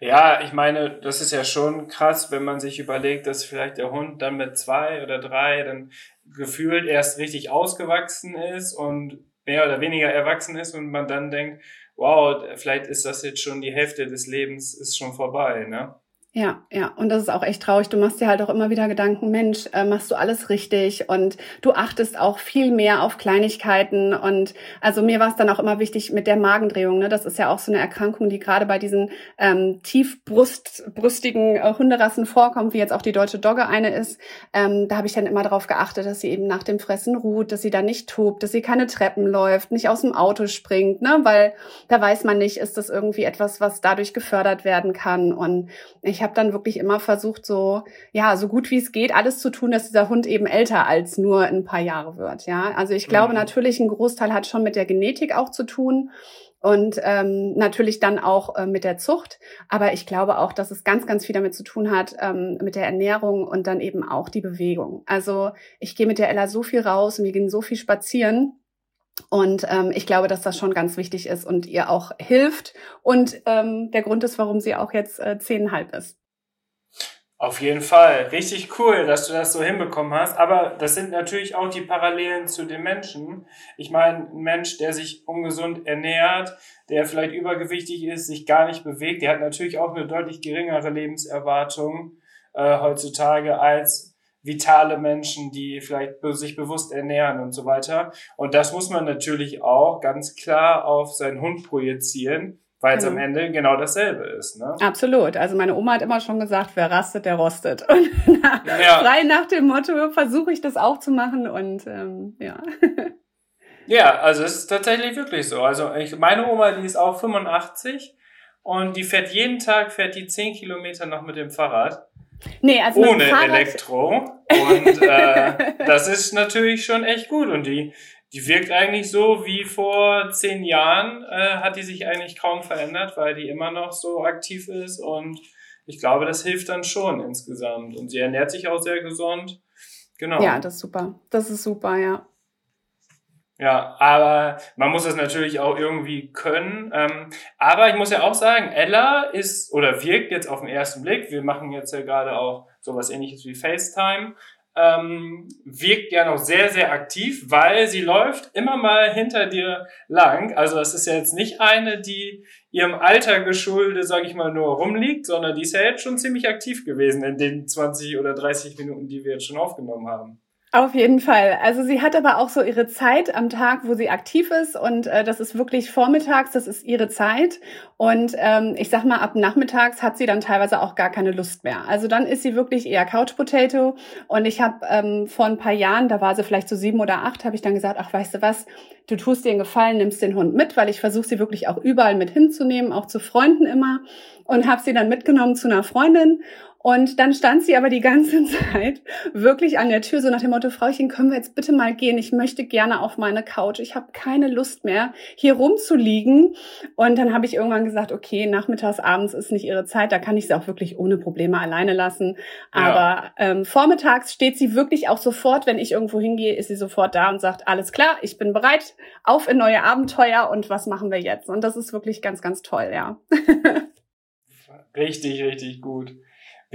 ja, ich meine, das ist ja schon krass, wenn man sich überlegt, dass vielleicht der Hund dann mit zwei oder drei dann gefühlt erst richtig ausgewachsen ist und mehr oder weniger erwachsen ist und man dann denkt, wow, vielleicht ist das jetzt schon die Hälfte des Lebens ist schon vorbei, ne? Ja, ja, und das ist auch echt traurig. Du machst dir halt auch immer wieder Gedanken, Mensch, äh, machst du alles richtig und du achtest auch viel mehr auf Kleinigkeiten und also mir war es dann auch immer wichtig mit der Magendrehung. Ne? Das ist ja auch so eine Erkrankung, die gerade bei diesen ähm, tiefbrüstigen äh, Hunderassen vorkommt, wie jetzt auch die deutsche Dogge eine ist. Ähm, da habe ich dann immer darauf geachtet, dass sie eben nach dem Fressen ruht, dass sie da nicht tobt, dass sie keine Treppen läuft, nicht aus dem Auto springt, ne? weil da weiß man nicht, ist das irgendwie etwas, was dadurch gefördert werden kann und ich habe dann wirklich immer versucht, so, ja, so gut wie es geht, alles zu tun, dass dieser Hund eben älter als nur ein paar Jahre wird. Ja, also ich glaube mhm. natürlich, ein Großteil hat schon mit der Genetik auch zu tun und ähm, natürlich dann auch äh, mit der Zucht. Aber ich glaube auch, dass es ganz, ganz viel damit zu tun hat, ähm, mit der Ernährung und dann eben auch die Bewegung. Also ich gehe mit der Ella so viel raus und wir gehen so viel spazieren. Und ähm, ich glaube, dass das schon ganz wichtig ist und ihr auch hilft und ähm, der Grund ist, warum sie auch jetzt äh, zehnhalb ist. Auf jeden Fall. Richtig cool, dass du das so hinbekommen hast. Aber das sind natürlich auch die Parallelen zu den Menschen. Ich meine, ein Mensch, der sich ungesund ernährt, der vielleicht übergewichtig ist, sich gar nicht bewegt, der hat natürlich auch eine deutlich geringere Lebenserwartung äh, heutzutage als vitale Menschen, die vielleicht sich bewusst ernähren und so weiter. Und das muss man natürlich auch ganz klar auf seinen Hund projizieren, weil es mhm. am Ende genau dasselbe ist. Ne? Absolut. Also meine Oma hat immer schon gesagt, wer rastet, der rostet. Und ja. frei nach dem Motto versuche ich das auch zu machen und ähm, ja. Ja, also es ist tatsächlich wirklich so. Also ich, meine Oma, die ist auch 85 und die fährt jeden Tag, fährt die 10 Kilometer noch mit dem Fahrrad. Nee, also ohne Elektro. Und äh, das ist natürlich schon echt gut. Und die, die wirkt eigentlich so wie vor zehn Jahren, äh, hat die sich eigentlich kaum verändert, weil die immer noch so aktiv ist. Und ich glaube, das hilft dann schon insgesamt. Und sie ernährt sich auch sehr gesund. Genau. Ja, das ist super. Das ist super, ja. Ja, aber man muss das natürlich auch irgendwie können. Ähm, aber ich muss ja auch sagen, Ella ist oder wirkt jetzt auf den ersten Blick, wir machen jetzt ja gerade auch sowas ähnliches wie FaceTime, ähm, wirkt ja noch sehr, sehr aktiv, weil sie läuft immer mal hinter dir lang. Also es ist ja jetzt nicht eine, die ihrem Alter geschuldet, sage ich mal, nur rumliegt, sondern die ist ja jetzt schon ziemlich aktiv gewesen in den 20 oder 30 Minuten, die wir jetzt schon aufgenommen haben. Auf jeden Fall. Also sie hat aber auch so ihre Zeit am Tag, wo sie aktiv ist und äh, das ist wirklich vormittags, das ist ihre Zeit. Und ähm, ich sag mal, ab nachmittags hat sie dann teilweise auch gar keine Lust mehr. Also dann ist sie wirklich eher Couch Potato. Und ich habe ähm, vor ein paar Jahren, da war sie vielleicht so sieben oder acht, habe ich dann gesagt, ach weißt du was, du tust dir einen Gefallen, nimmst den Hund mit, weil ich versuche sie wirklich auch überall mit hinzunehmen, auch zu Freunden immer. Und habe sie dann mitgenommen zu einer Freundin und dann stand sie aber die ganze Zeit wirklich an der Tür, so nach dem Motto, Frauchen, können wir jetzt bitte mal gehen? Ich möchte gerne auf meine Couch. Ich habe keine Lust mehr, hier rumzuliegen. Und dann habe ich irgendwann gesagt, okay, nachmittags, abends ist nicht ihre Zeit, da kann ich sie auch wirklich ohne Probleme alleine lassen. Aber ja. ähm, vormittags steht sie wirklich auch sofort, wenn ich irgendwo hingehe, ist sie sofort da und sagt, alles klar, ich bin bereit, auf in neue Abenteuer und was machen wir jetzt? Und das ist wirklich ganz, ganz toll, ja. richtig, richtig gut.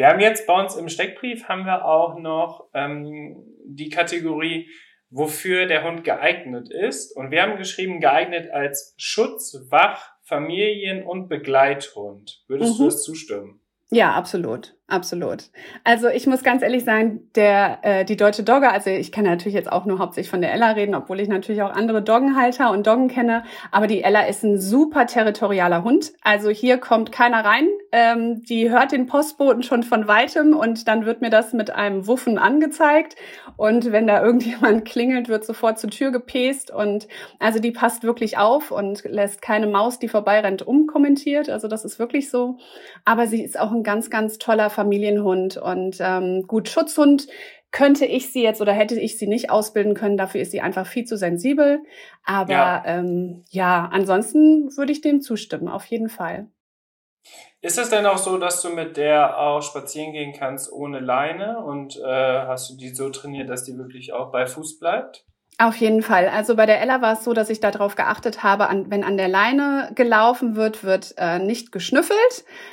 Wir haben jetzt bei uns im Steckbrief haben wir auch noch ähm, die Kategorie, wofür der Hund geeignet ist. Und wir haben geschrieben, geeignet als Schutz, Wach, Familien- und Begleithund. Würdest mhm. du das zustimmen? Ja, absolut. Absolut. Also ich muss ganz ehrlich sagen, der äh, die deutsche Dogge, also ich kann natürlich jetzt auch nur hauptsächlich von der Ella reden, obwohl ich natürlich auch andere Doggenhalter und Doggen kenne, aber die Ella ist ein super territorialer Hund. Also hier kommt keiner rein, ähm, die hört den Postboten schon von weitem und dann wird mir das mit einem Wuffen angezeigt und wenn da irgendjemand klingelt, wird sofort zur Tür gepest und also die passt wirklich auf und lässt keine Maus, die vorbeirennt, umkommentiert. Also das ist wirklich so. Aber sie ist auch ein ganz, ganz toller Familienhund und ähm, gut Schutzhund könnte ich sie jetzt oder hätte ich sie nicht ausbilden können. Dafür ist sie einfach viel zu sensibel. Aber ja, ähm, ja ansonsten würde ich dem zustimmen, auf jeden Fall. Ist es denn auch so, dass du mit der auch spazieren gehen kannst ohne Leine und äh, hast du die so trainiert, dass die wirklich auch bei Fuß bleibt? Auf jeden Fall. Also bei der Ella war es so, dass ich darauf geachtet habe, an, wenn an der Leine gelaufen wird, wird äh, nicht geschnüffelt.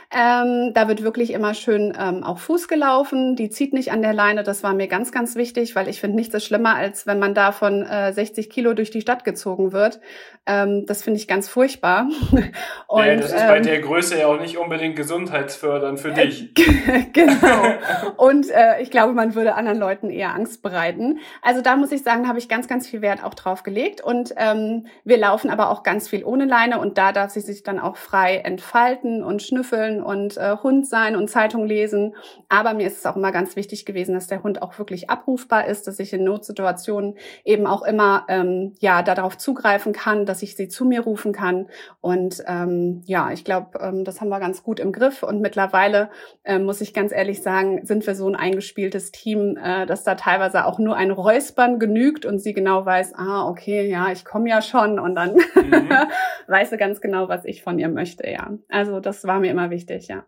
Ähm, da wird wirklich immer schön ähm, auch Fuß gelaufen. Die zieht nicht an der Leine. Das war mir ganz, ganz wichtig, weil ich finde nichts so schlimmer, als wenn man da von äh, 60 Kilo durch die Stadt gezogen wird. Ähm, das finde ich ganz furchtbar. Und, ja, das ist bei ähm, der Größe ja auch nicht unbedingt gesundheitsfördernd für dich. genau. Und äh, ich glaube, man würde anderen Leuten eher Angst bereiten. Also da muss ich sagen, habe ich ganz, ganz viel Wert auch drauf gelegt. Und ähm, wir laufen aber auch ganz viel ohne Leine und da darf sie sich dann auch frei entfalten und schnüffeln und äh, Hund sein und Zeitung lesen. Aber mir ist es auch immer ganz wichtig gewesen, dass der Hund auch wirklich abrufbar ist, dass ich in Notsituationen eben auch immer ähm, ja darauf zugreifen kann, dass dass ich sie zu mir rufen kann. Und ähm, ja, ich glaube, ähm, das haben wir ganz gut im Griff. Und mittlerweile, äh, muss ich ganz ehrlich sagen, sind wir so ein eingespieltes Team, äh, dass da teilweise auch nur ein Räuspern genügt und sie genau weiß, ah, okay, ja, ich komme ja schon. Und dann mhm. weiß sie ganz genau, was ich von ihr möchte, ja. Also das war mir immer wichtig, ja.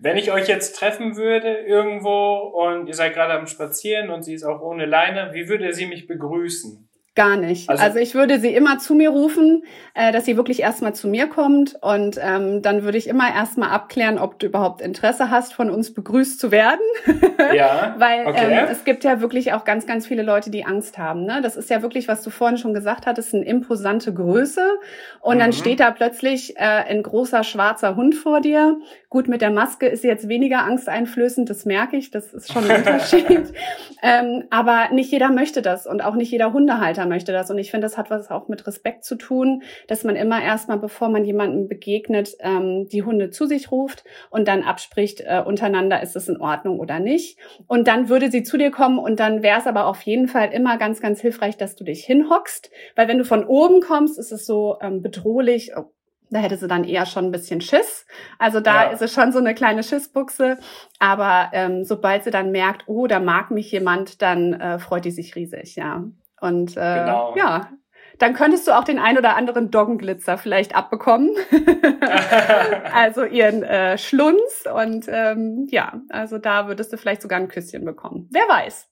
Wenn ich euch jetzt treffen würde irgendwo und ihr seid gerade am Spazieren und sie ist auch ohne Leine, wie würde sie mich begrüßen? Gar nicht. Also, also, ich würde sie immer zu mir rufen, äh, dass sie wirklich erstmal zu mir kommt und ähm, dann würde ich immer erstmal abklären, ob du überhaupt Interesse hast, von uns begrüßt zu werden. Ja. Weil okay. ähm, es gibt ja wirklich auch ganz, ganz viele Leute, die Angst haben. Ne? Das ist ja wirklich, was du vorhin schon gesagt hattest, eine imposante Größe. Und mhm. dann steht da plötzlich äh, ein großer schwarzer Hund vor dir. Gut, mit der Maske ist sie jetzt weniger angsteinflößend, das merke ich, das ist schon ein Unterschied. ähm, aber nicht jeder möchte das und auch nicht jeder Hundehalter möchte das. Und ich finde, das hat was auch mit Respekt zu tun, dass man immer erstmal, bevor man jemandem begegnet, ähm, die Hunde zu sich ruft und dann abspricht äh, untereinander, ist es in Ordnung oder nicht. Und dann würde sie zu dir kommen und dann wäre es aber auf jeden Fall immer ganz, ganz hilfreich, dass du dich hinhockst, weil wenn du von oben kommst, ist es so ähm, bedrohlich. Oh, da hätte sie dann eher schon ein bisschen Schiss. Also da ja. ist es schon so eine kleine Schissbuchse. Aber ähm, sobald sie dann merkt, oh, da mag mich jemand, dann äh, freut die sich riesig, ja. Und äh, genau. ja, dann könntest du auch den ein oder anderen Doggenglitzer vielleicht abbekommen. also ihren äh, Schlunz. Und ähm, ja, also da würdest du vielleicht sogar ein Küsschen bekommen. Wer weiß.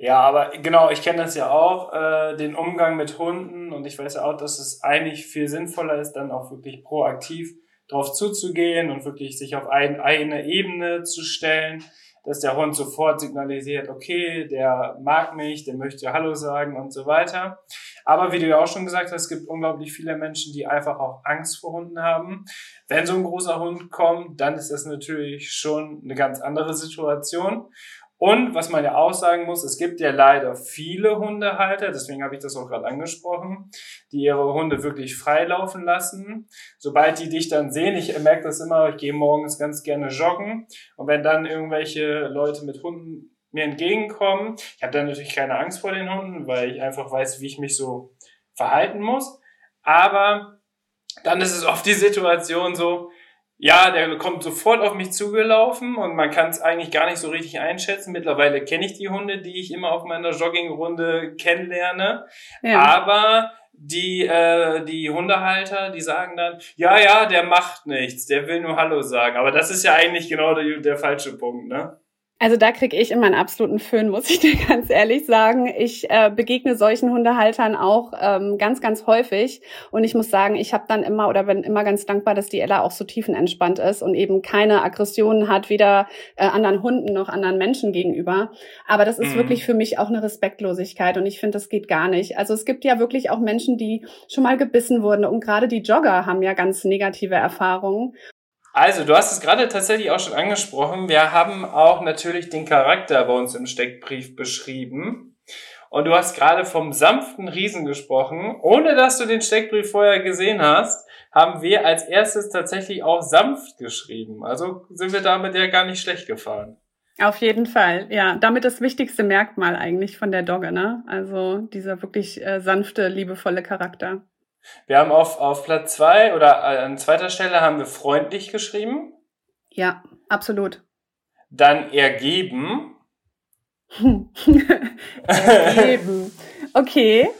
Ja, aber genau, ich kenne das ja auch, äh, den Umgang mit Hunden. Und ich weiß ja auch, dass es eigentlich viel sinnvoller ist, dann auch wirklich proaktiv drauf zuzugehen und wirklich sich auf ein, eine Ebene zu stellen dass der Hund sofort signalisiert, okay, der mag mich, der möchte Hallo sagen und so weiter. Aber wie du ja auch schon gesagt hast, es gibt unglaublich viele Menschen, die einfach auch Angst vor Hunden haben. Wenn so ein großer Hund kommt, dann ist das natürlich schon eine ganz andere Situation. Und was man ja auch sagen muss, es gibt ja leider viele Hundehalter, deswegen habe ich das auch gerade angesprochen, die ihre Hunde wirklich freilaufen lassen. Sobald die dich dann sehen, ich merke das immer, ich gehe morgens ganz gerne joggen und wenn dann irgendwelche Leute mit Hunden mir entgegenkommen, ich habe dann natürlich keine Angst vor den Hunden, weil ich einfach weiß, wie ich mich so verhalten muss. Aber dann ist es oft die Situation so, ja, der kommt sofort auf mich zugelaufen und man kann es eigentlich gar nicht so richtig einschätzen. Mittlerweile kenne ich die Hunde, die ich immer auf meiner Joggingrunde kennenlerne. Ja. Aber die, äh, die Hundehalter, die sagen dann, ja, ja, der macht nichts, der will nur Hallo sagen. Aber das ist ja eigentlich genau der, der falsche Punkt, ne? Also da kriege ich immer einen absoluten Föhn, muss ich dir ganz ehrlich sagen. Ich äh, begegne solchen Hundehaltern auch ähm, ganz, ganz häufig. Und ich muss sagen, ich habe dann immer oder bin immer ganz dankbar, dass die Ella auch so tiefenentspannt ist und eben keine Aggressionen hat, weder äh, anderen Hunden noch anderen Menschen gegenüber. Aber das ist mhm. wirklich für mich auch eine Respektlosigkeit und ich finde, das geht gar nicht. Also es gibt ja wirklich auch Menschen, die schon mal gebissen wurden und gerade die Jogger haben ja ganz negative Erfahrungen. Also, du hast es gerade tatsächlich auch schon angesprochen. Wir haben auch natürlich den Charakter bei uns im Steckbrief beschrieben. Und du hast gerade vom sanften Riesen gesprochen. Ohne dass du den Steckbrief vorher gesehen hast, haben wir als erstes tatsächlich auch sanft geschrieben. Also sind wir damit ja gar nicht schlecht gefahren. Auf jeden Fall, ja. Damit das wichtigste Merkmal eigentlich von der Dogge, ne? Also dieser wirklich äh, sanfte, liebevolle Charakter. Wir haben auf, auf Platz zwei oder äh, an zweiter Stelle haben wir freundlich geschrieben. Ja, absolut. Dann ergeben. ergeben. Okay.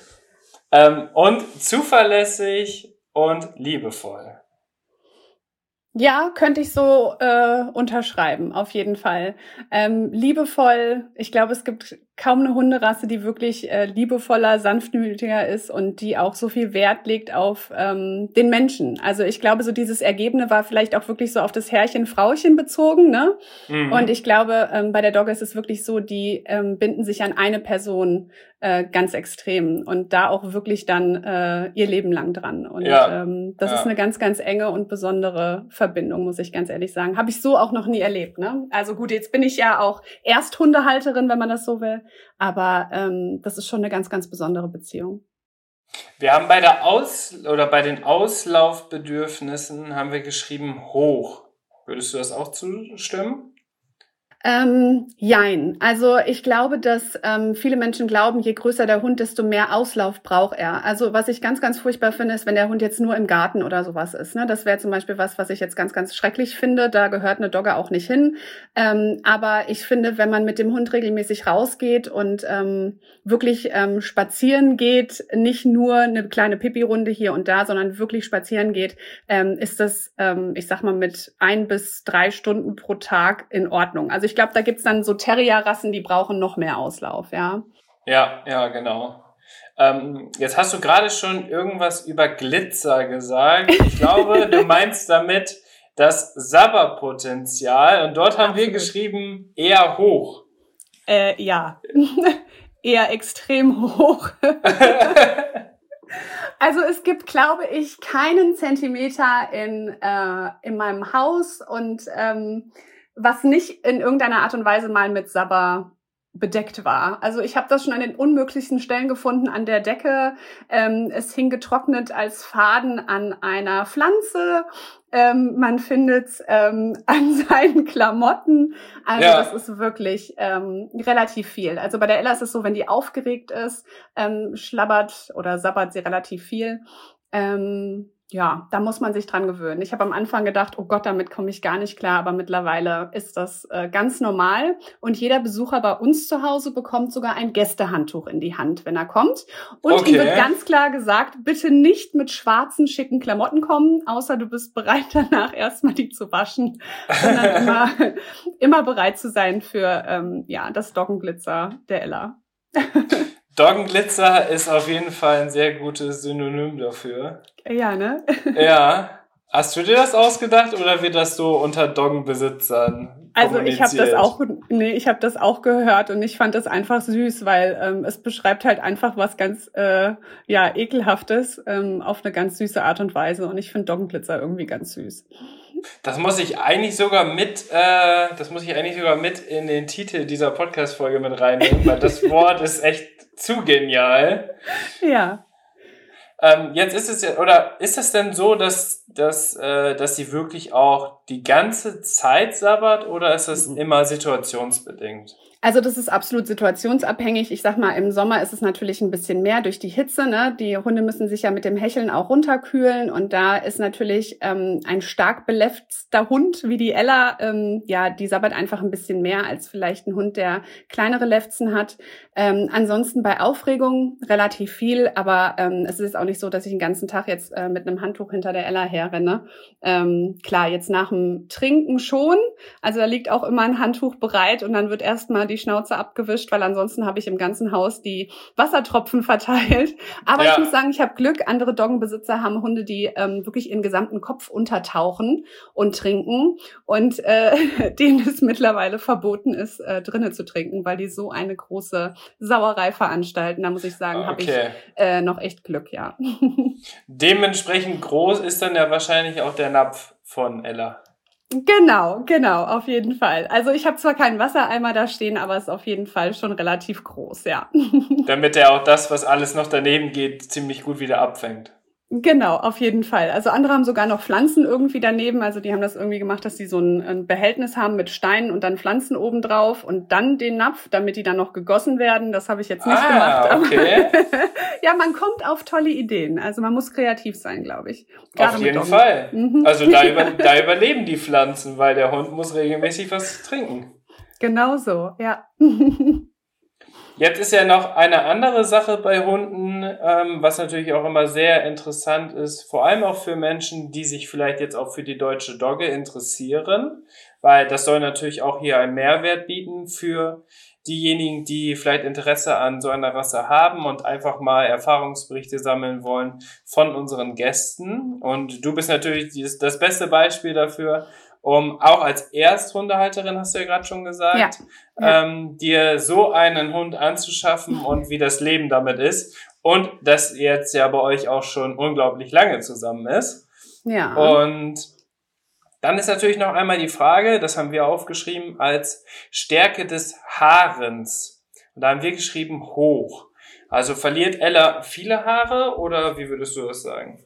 ähm, und zuverlässig und liebevoll. Ja, könnte ich so äh, unterschreiben, auf jeden Fall. Ähm, liebevoll, ich glaube, es gibt kaum eine Hunderasse, die wirklich äh, liebevoller, sanftmütiger ist und die auch so viel Wert legt auf ähm, den Menschen. Also ich glaube, so dieses Ergebene war vielleicht auch wirklich so auf das Herrchen, Frauchen bezogen, ne? Mhm. Und ich glaube, ähm, bei der Dogge ist es wirklich so, die ähm, binden sich an eine Person äh, ganz extrem und da auch wirklich dann äh, ihr Leben lang dran. Und ja. ähm, das ja. ist eine ganz, ganz enge und besondere Verbindung, muss ich ganz ehrlich sagen. Habe ich so auch noch nie erlebt. Ne? Also gut, jetzt bin ich ja auch Ersthundehalterin, wenn man das so will. Aber ähm, das ist schon eine ganz, ganz besondere Beziehung. Wir haben bei der Aus oder bei den Auslaufbedürfnissen haben wir geschrieben hoch. Würdest du das auch zustimmen? Ähm, jein. Also ich glaube, dass ähm, viele Menschen glauben, je größer der Hund, desto mehr Auslauf braucht er. Also was ich ganz, ganz furchtbar finde, ist, wenn der Hund jetzt nur im Garten oder sowas ist. Ne? Das wäre zum Beispiel was, was ich jetzt ganz, ganz schrecklich finde. Da gehört eine Dogge auch nicht hin. Ähm, aber ich finde, wenn man mit dem Hund regelmäßig rausgeht und ähm, wirklich ähm, spazieren geht, nicht nur eine kleine Pipi-Runde hier und da, sondern wirklich spazieren geht, ähm, ist das, ähm, ich sag mal, mit ein bis drei Stunden pro Tag in Ordnung. Also ich glaube, da gibt's dann so Terrier-Rassen, die brauchen noch mehr Auslauf, ja. Ja, ja, genau. Ähm, jetzt hast du gerade schon irgendwas über Glitzer gesagt. Ich glaube, du meinst damit das Sabberpotenzial und dort haben wir geschrieben eher hoch. Äh, ja, eher extrem hoch. Also es gibt, glaube ich, keinen Zentimeter in, äh, in meinem Haus und ähm, was nicht in irgendeiner Art und Weise mal mit Sabber bedeckt war. Also ich habe das schon an den unmöglichsten Stellen gefunden, an der Decke. Ähm, es hing getrocknet als Faden an einer Pflanze. Ähm, man findet ähm, an seinen Klamotten. Also ja. das ist wirklich ähm, relativ viel. Also bei der Ella ist es so, wenn die aufgeregt ist, ähm, schlabbert oder sabbert sie relativ viel. Ähm, ja, da muss man sich dran gewöhnen. Ich habe am Anfang gedacht, oh Gott, damit komme ich gar nicht klar, aber mittlerweile ist das äh, ganz normal. Und jeder Besucher bei uns zu Hause bekommt sogar ein Gästehandtuch in die Hand, wenn er kommt. Und okay. ihm wird ganz klar gesagt, bitte nicht mit schwarzen, schicken Klamotten kommen, außer du bist bereit danach erstmal die zu waschen, sondern immer, immer bereit zu sein für ähm, ja das Doggenglitzer der Ella. Doggenglitzer ist auf jeden Fall ein sehr gutes Synonym dafür. Ja, ne? ja. Hast du dir das ausgedacht oder wird das so unter Doggenbesitzern? Also ich habe das auch, nee, ich habe das auch gehört und ich fand das einfach süß, weil ähm, es beschreibt halt einfach was ganz, äh, ja, ekelhaftes ähm, auf eine ganz süße Art und Weise und ich finde Doggenglitzer irgendwie ganz süß. Das muss ich eigentlich sogar mit, äh, das muss ich eigentlich sogar mit in den Titel dieser Podcast-Folge mit reinnehmen, weil das Wort ist echt zu genial. Ja. Ähm, jetzt ist es ja, oder ist es denn so, dass, dass, äh, dass sie wirklich auch die ganze Zeit sabbert oder ist es mhm. immer situationsbedingt? Also das ist absolut situationsabhängig. Ich sag mal, im Sommer ist es natürlich ein bisschen mehr durch die Hitze. Ne? Die Hunde müssen sich ja mit dem Hecheln auch runterkühlen und da ist natürlich ähm, ein stark beläffter Hund wie die Ella, ähm, ja, die sabbert einfach ein bisschen mehr als vielleicht ein Hund, der kleinere Lefzen hat. Ähm, ansonsten bei Aufregung relativ viel, aber ähm, es ist auch nicht so, dass ich den ganzen Tag jetzt äh, mit einem Handtuch hinter der Ella herrenne. Ähm, klar, jetzt nach dem Trinken schon. Also da liegt auch immer ein Handtuch bereit und dann wird erstmal die Schnauze abgewischt, weil ansonsten habe ich im ganzen Haus die Wassertropfen verteilt. Aber ja. ich muss sagen, ich habe Glück. Andere Doggenbesitzer haben Hunde, die ähm, wirklich ihren gesamten Kopf untertauchen und trinken und äh, denen es mittlerweile verboten ist, äh, drinnen zu trinken, weil die so eine große Sauerei veranstalten. Da muss ich sagen, okay. habe ich äh, noch echt Glück, ja. Dementsprechend groß ist dann ja wahrscheinlich auch der Napf von Ella. Genau, genau, auf jeden Fall. Also ich habe zwar keinen Wassereimer da stehen, aber es ist auf jeden Fall schon relativ groß, ja. Damit er auch das, was alles noch daneben geht, ziemlich gut wieder abfängt. Genau, auf jeden Fall. Also andere haben sogar noch Pflanzen irgendwie daneben. Also die haben das irgendwie gemacht, dass sie so ein, ein Behältnis haben mit Steinen und dann Pflanzen oben drauf und dann den Napf, damit die dann noch gegossen werden. Das habe ich jetzt nicht ah, gemacht. Okay. ja, man kommt auf tolle Ideen. Also man muss kreativ sein, glaube ich. Gerade auf jeden Fall. Mhm. Also da, über, da überleben die Pflanzen, weil der Hund muss regelmäßig was trinken. Genau so, ja. Jetzt ist ja noch eine andere Sache bei Hunden, ähm, was natürlich auch immer sehr interessant ist, vor allem auch für Menschen, die sich vielleicht jetzt auch für die deutsche Dogge interessieren, weil das soll natürlich auch hier einen Mehrwert bieten für diejenigen, die vielleicht Interesse an so einer Rasse haben und einfach mal Erfahrungsberichte sammeln wollen von unseren Gästen. Und du bist natürlich das beste Beispiel dafür, um auch als Ersthundehalterin, hast du ja gerade schon gesagt, ja. Ähm, dir so einen Hund anzuschaffen und wie das Leben damit ist. Und das jetzt ja bei euch auch schon unglaublich lange zusammen ist. Ja. Und dann ist natürlich noch einmal die Frage, das haben wir aufgeschrieben, als Stärke des Haarens. Und da haben wir geschrieben hoch. Also verliert Ella viele Haare oder wie würdest du das sagen?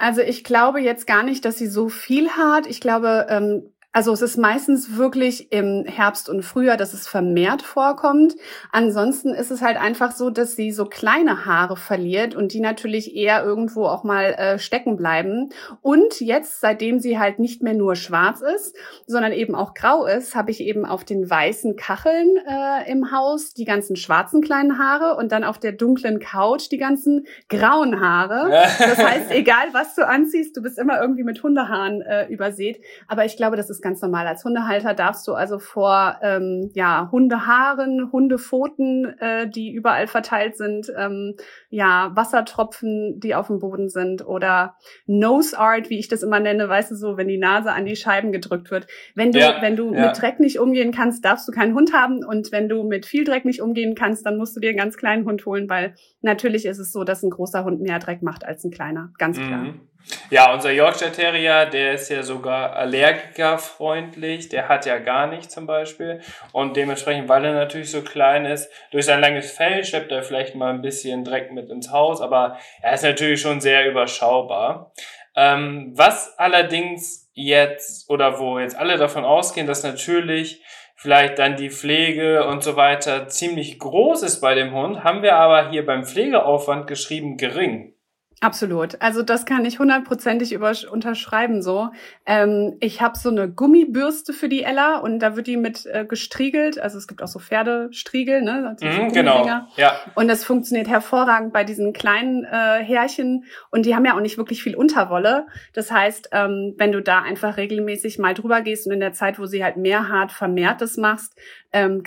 Also ich glaube jetzt gar nicht, dass sie so viel hat. Ich glaube, ähm, also es ist meistens wirklich im Herbst und Frühjahr, dass es vermehrt vorkommt. Ansonsten ist es halt einfach so, dass sie so kleine Haare verliert und die natürlich eher irgendwo auch mal äh, stecken bleiben. Und jetzt, seitdem sie halt nicht mehr nur schwarz ist, sondern eben auch grau ist, habe ich eben auf den weißen Kacheln äh, im Haus die ganzen schwarzen kleinen Haare und dann auf der dunklen Couch die ganzen grauen Haare. Das heißt, egal was du anziehst, du bist immer irgendwie mit Hundehaaren äh, übersät. Aber ich glaube, das ist ist ganz normal. Als Hundehalter darfst du also vor ähm, ja, Hundehaaren, Hundepfoten, äh, die überall verteilt sind, ähm, ja, Wassertropfen, die auf dem Boden sind oder Nose Art, wie ich das immer nenne, weißt du so, wenn die Nase an die Scheiben gedrückt wird. Wenn du, ja, wenn du ja. mit Dreck nicht umgehen kannst, darfst du keinen Hund haben und wenn du mit viel Dreck nicht umgehen kannst, dann musst du dir einen ganz kleinen Hund holen, weil natürlich ist es so, dass ein großer Hund mehr Dreck macht als ein kleiner, ganz klar. Mhm. Ja, unser Yorkshire Terrier, der ist ja sogar allergikerfreundlich, der hat ja gar nichts zum Beispiel. Und dementsprechend, weil er natürlich so klein ist, durch sein langes Fell schleppt er vielleicht mal ein bisschen Dreck mit ins Haus, aber er ist natürlich schon sehr überschaubar. Ähm, was allerdings jetzt, oder wo jetzt alle davon ausgehen, dass natürlich vielleicht dann die Pflege und so weiter ziemlich groß ist bei dem Hund, haben wir aber hier beim Pflegeaufwand geschrieben gering. Absolut. Also das kann ich hundertprozentig unterschreiben so. Ähm, ich habe so eine Gummibürste für die Ella und da wird die mit äh, gestriegelt. Also es gibt auch so Pferdestriegel, ne? Also mhm, genau. Ja. Und das funktioniert hervorragend bei diesen kleinen äh, Härchen und die haben ja auch nicht wirklich viel Unterwolle. Das heißt, ähm, wenn du da einfach regelmäßig mal drüber gehst und in der Zeit, wo sie halt mehr hart vermehrtes machst, ähm,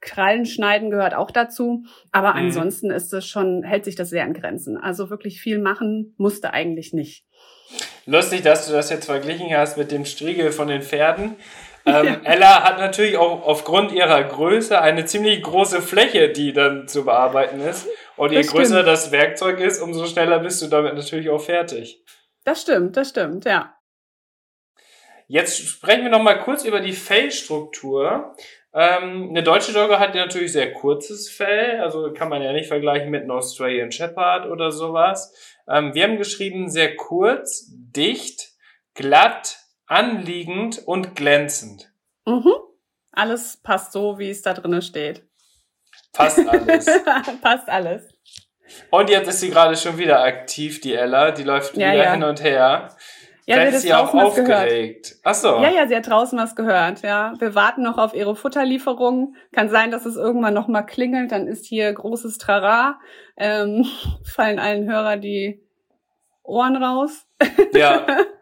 Krallen schneiden gehört auch dazu. Aber mhm. ansonsten ist es schon, hält sich das sehr in Grenzen. Also wirklich viel machen musste eigentlich nicht. Lustig, dass du das jetzt verglichen hast mit dem Striegel von den Pferden. Ähm, Ella hat natürlich auch aufgrund ihrer Größe eine ziemlich große Fläche, die dann zu bearbeiten ist. Und je größer das Werkzeug ist, umso schneller bist du damit natürlich auch fertig. Das stimmt, das stimmt, ja. Jetzt sprechen wir noch mal kurz über die Fellstruktur. Ähm, eine deutsche Dogge hat ja natürlich sehr kurzes Fell, also kann man ja nicht vergleichen mit einem Australian Shepherd oder sowas. Ähm, wir haben geschrieben sehr kurz, dicht, glatt, anliegend und glänzend. Mhm. Alles passt so, wie es da drinnen steht. Passt alles. passt alles. Und jetzt ist sie gerade schon wieder aktiv, die Ella. Die läuft ja, wieder ja. hin und her. Ja, Vielleicht ist sie auch aufgeregt. Gehört. Ach so. Ja, ja, sie hat draußen was gehört. Ja, wir warten noch auf ihre Futterlieferung. Kann sein, dass es irgendwann noch mal klingelt. Dann ist hier großes Trara. Ähm, fallen allen Hörer die Ohren raus. Ja.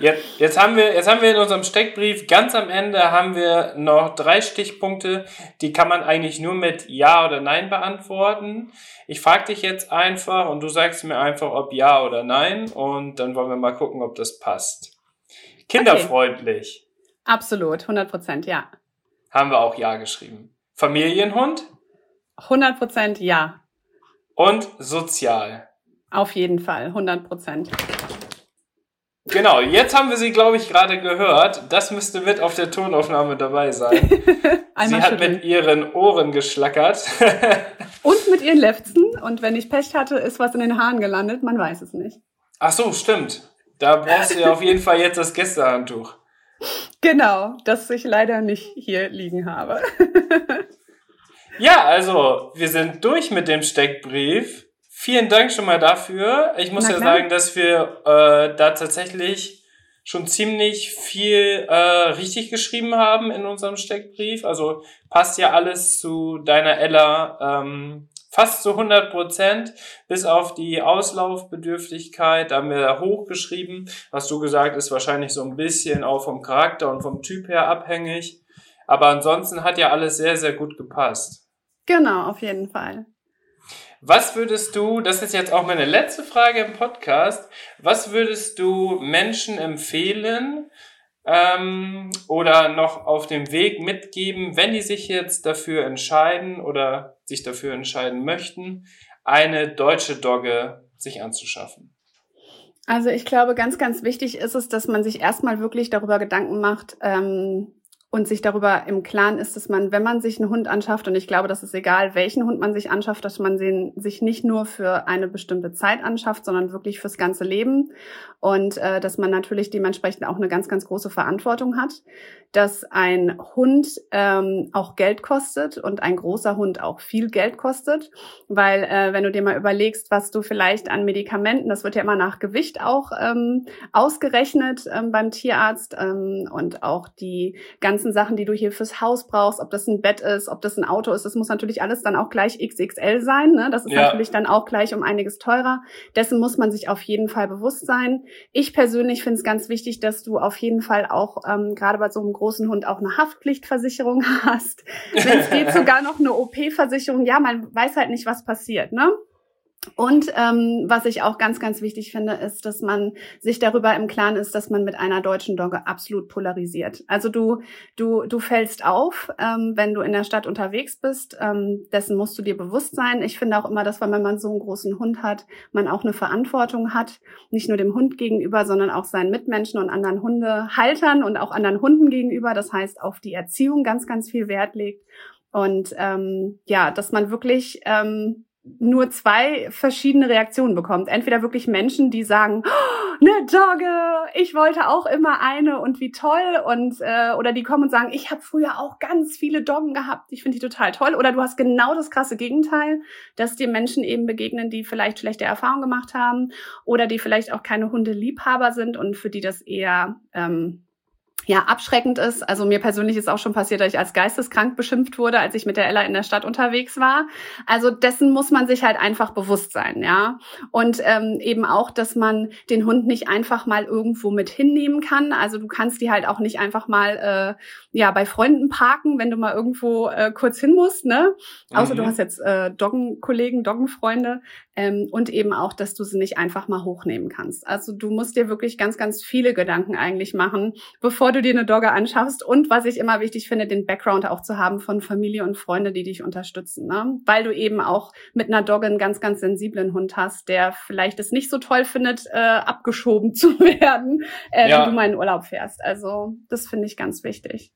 Jetzt, jetzt, haben wir, jetzt haben wir in unserem Steckbrief ganz am Ende haben wir noch drei Stichpunkte, die kann man eigentlich nur mit Ja oder Nein beantworten. Ich frage dich jetzt einfach und du sagst mir einfach, ob Ja oder Nein und dann wollen wir mal gucken, ob das passt. Kinderfreundlich. Okay. Absolut, 100 Prozent, ja. Haben wir auch Ja geschrieben. Familienhund? 100 Prozent Ja. Und sozial? Auf jeden Fall, 100 Prozent. Genau, jetzt haben wir sie, glaube ich, gerade gehört. Das müsste mit auf der Tonaufnahme dabei sein. sie hat mit ihren Ohren geschlackert. und mit ihren Lefzen. Und wenn ich Pech hatte, ist was in den Haaren gelandet. Man weiß es nicht. Ach so, stimmt. Da brauchst du ja auf jeden Fall jetzt das Gästehandtuch. Genau, das ich leider nicht hier liegen habe. ja, also, wir sind durch mit dem Steckbrief. Vielen Dank schon mal dafür. Ich muss ja sagen, dass wir äh, da tatsächlich schon ziemlich viel äh, richtig geschrieben haben in unserem Steckbrief. Also passt ja alles zu deiner Ella ähm, fast zu 100 Prozent, bis auf die Auslaufbedürftigkeit, da haben wir hochgeschrieben. Was du gesagt, ist wahrscheinlich so ein bisschen auch vom Charakter und vom Typ her abhängig. Aber ansonsten hat ja alles sehr, sehr gut gepasst. Genau, auf jeden Fall. Was würdest du, das ist jetzt auch meine letzte Frage im Podcast, was würdest du Menschen empfehlen ähm, oder noch auf dem Weg mitgeben, wenn die sich jetzt dafür entscheiden oder sich dafür entscheiden möchten, eine deutsche Dogge sich anzuschaffen? Also ich glaube, ganz, ganz wichtig ist es, dass man sich erstmal wirklich darüber Gedanken macht, ähm, und sich darüber im Klaren ist, dass man, wenn man sich einen Hund anschafft, und ich glaube, das ist egal, welchen Hund man sich anschafft, dass man den sich nicht nur für eine bestimmte Zeit anschafft, sondern wirklich fürs ganze Leben. Und äh, dass man natürlich dementsprechend auch eine ganz, ganz große Verantwortung hat, dass ein Hund ähm, auch Geld kostet und ein großer Hund auch viel Geld kostet, weil äh, wenn du dir mal überlegst, was du vielleicht an Medikamenten, das wird ja immer nach Gewicht auch ähm, ausgerechnet ähm, beim Tierarzt ähm, und auch die ganzen ganzen Sachen, die du hier fürs Haus brauchst, ob das ein Bett ist, ob das ein Auto ist, das muss natürlich alles dann auch gleich XXL sein. Ne? Das ist ja. natürlich dann auch gleich um einiges teurer. Dessen muss man sich auf jeden Fall bewusst sein. Ich persönlich finde es ganz wichtig, dass du auf jeden Fall auch ähm, gerade bei so einem großen Hund auch eine Haftpflichtversicherung hast. Wenn es geht, sogar noch eine OP-Versicherung. Ja, man weiß halt nicht, was passiert. Ne? Und ähm, was ich auch ganz, ganz wichtig finde, ist, dass man sich darüber im Klaren ist, dass man mit einer deutschen Dogge absolut polarisiert. Also du, du, du fällst auf, ähm, wenn du in der Stadt unterwegs bist. Ähm, dessen musst du dir bewusst sein. Ich finde auch immer, dass wenn man so einen großen Hund hat, man auch eine Verantwortung hat, nicht nur dem Hund gegenüber, sondern auch seinen Mitmenschen und anderen Hundehaltern und auch anderen Hunden gegenüber. Das heißt, auf die Erziehung ganz, ganz viel Wert legt. Und ähm, ja, dass man wirklich ähm, nur zwei verschiedene Reaktionen bekommt. Entweder wirklich Menschen, die sagen, oh, ne Dogge, ich wollte auch immer eine und wie toll und äh, oder die kommen und sagen, ich habe früher auch ganz viele Doggen gehabt, ich finde die total toll. Oder du hast genau das krasse Gegenteil, dass dir Menschen eben begegnen, die vielleicht schlechte Erfahrungen gemacht haben oder die vielleicht auch keine Hundeliebhaber sind und für die das eher ähm, ja, abschreckend ist. Also mir persönlich ist auch schon passiert, dass ich als geisteskrank beschimpft wurde, als ich mit der Ella in der Stadt unterwegs war. Also dessen muss man sich halt einfach bewusst sein, ja. Und ähm, eben auch, dass man den Hund nicht einfach mal irgendwo mit hinnehmen kann. Also du kannst die halt auch nicht einfach mal äh, ja bei Freunden parken, wenn du mal irgendwo äh, kurz hin musst, ne? Außer du mhm. hast jetzt äh, Doggenkollegen, Doggenfreunde. Ähm, und eben auch, dass du sie nicht einfach mal hochnehmen kannst. Also du musst dir wirklich ganz, ganz viele Gedanken eigentlich machen, bevor du dir eine Dogge anschaffst. Und was ich immer wichtig finde, den Background auch zu haben von Familie und Freunde, die dich unterstützen. Ne? Weil du eben auch mit einer Dogge einen ganz, ganz sensiblen Hund hast, der vielleicht es nicht so toll findet, äh, abgeschoben zu werden, äh, ja. wenn du mal in Urlaub fährst. Also das finde ich ganz wichtig.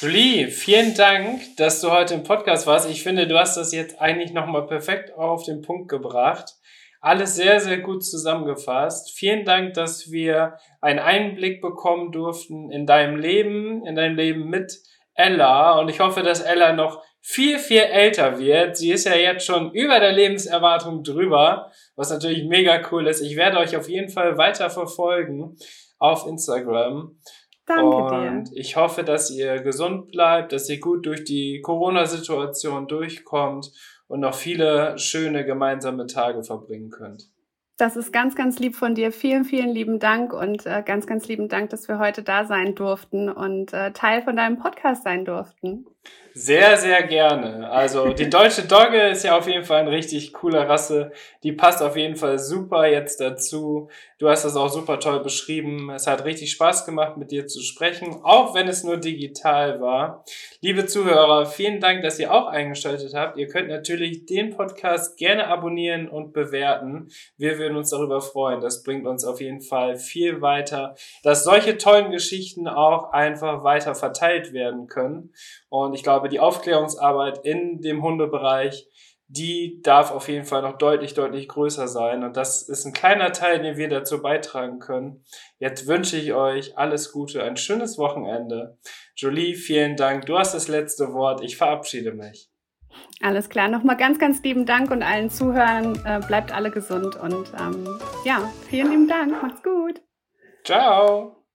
Julie, vielen Dank, dass du heute im Podcast warst. Ich finde, du hast das jetzt eigentlich nochmal perfekt auf den Punkt gebracht. Alles sehr, sehr gut zusammengefasst. Vielen Dank, dass wir einen Einblick bekommen durften in deinem Leben, in deinem Leben mit Ella. Und ich hoffe, dass Ella noch viel, viel älter wird. Sie ist ja jetzt schon über der Lebenserwartung drüber, was natürlich mega cool ist. Ich werde euch auf jeden Fall weiter verfolgen auf Instagram. Danke und dir. ich hoffe, dass ihr gesund bleibt, dass ihr gut durch die Corona-Situation durchkommt und noch viele schöne gemeinsame Tage verbringen könnt. Das ist ganz, ganz lieb von dir. Vielen, vielen lieben Dank und äh, ganz, ganz lieben Dank, dass wir heute da sein durften und äh, Teil von deinem Podcast sein durften. Sehr, sehr gerne. Also die deutsche Dogge ist ja auf jeden Fall eine richtig coole Rasse. Die passt auf jeden Fall super jetzt dazu. Du hast das auch super toll beschrieben. Es hat richtig Spaß gemacht, mit dir zu sprechen, auch wenn es nur digital war. Liebe Zuhörer, vielen Dank, dass ihr auch eingeschaltet habt. Ihr könnt natürlich den Podcast gerne abonnieren und bewerten. Wir würden uns darüber freuen. Das bringt uns auf jeden Fall viel weiter, dass solche tollen Geschichten auch einfach weiter verteilt werden können. Und ich glaube, die Aufklärungsarbeit in dem Hundebereich, die darf auf jeden Fall noch deutlich, deutlich größer sein. Und das ist ein kleiner Teil, den wir dazu beitragen können. Jetzt wünsche ich euch alles Gute, ein schönes Wochenende. Jolie, vielen Dank. Du hast das letzte Wort. Ich verabschiede mich. Alles klar. Nochmal ganz, ganz lieben Dank und allen Zuhörern. Äh, bleibt alle gesund und ähm, ja, vielen lieben Dank. Macht's gut. Ciao.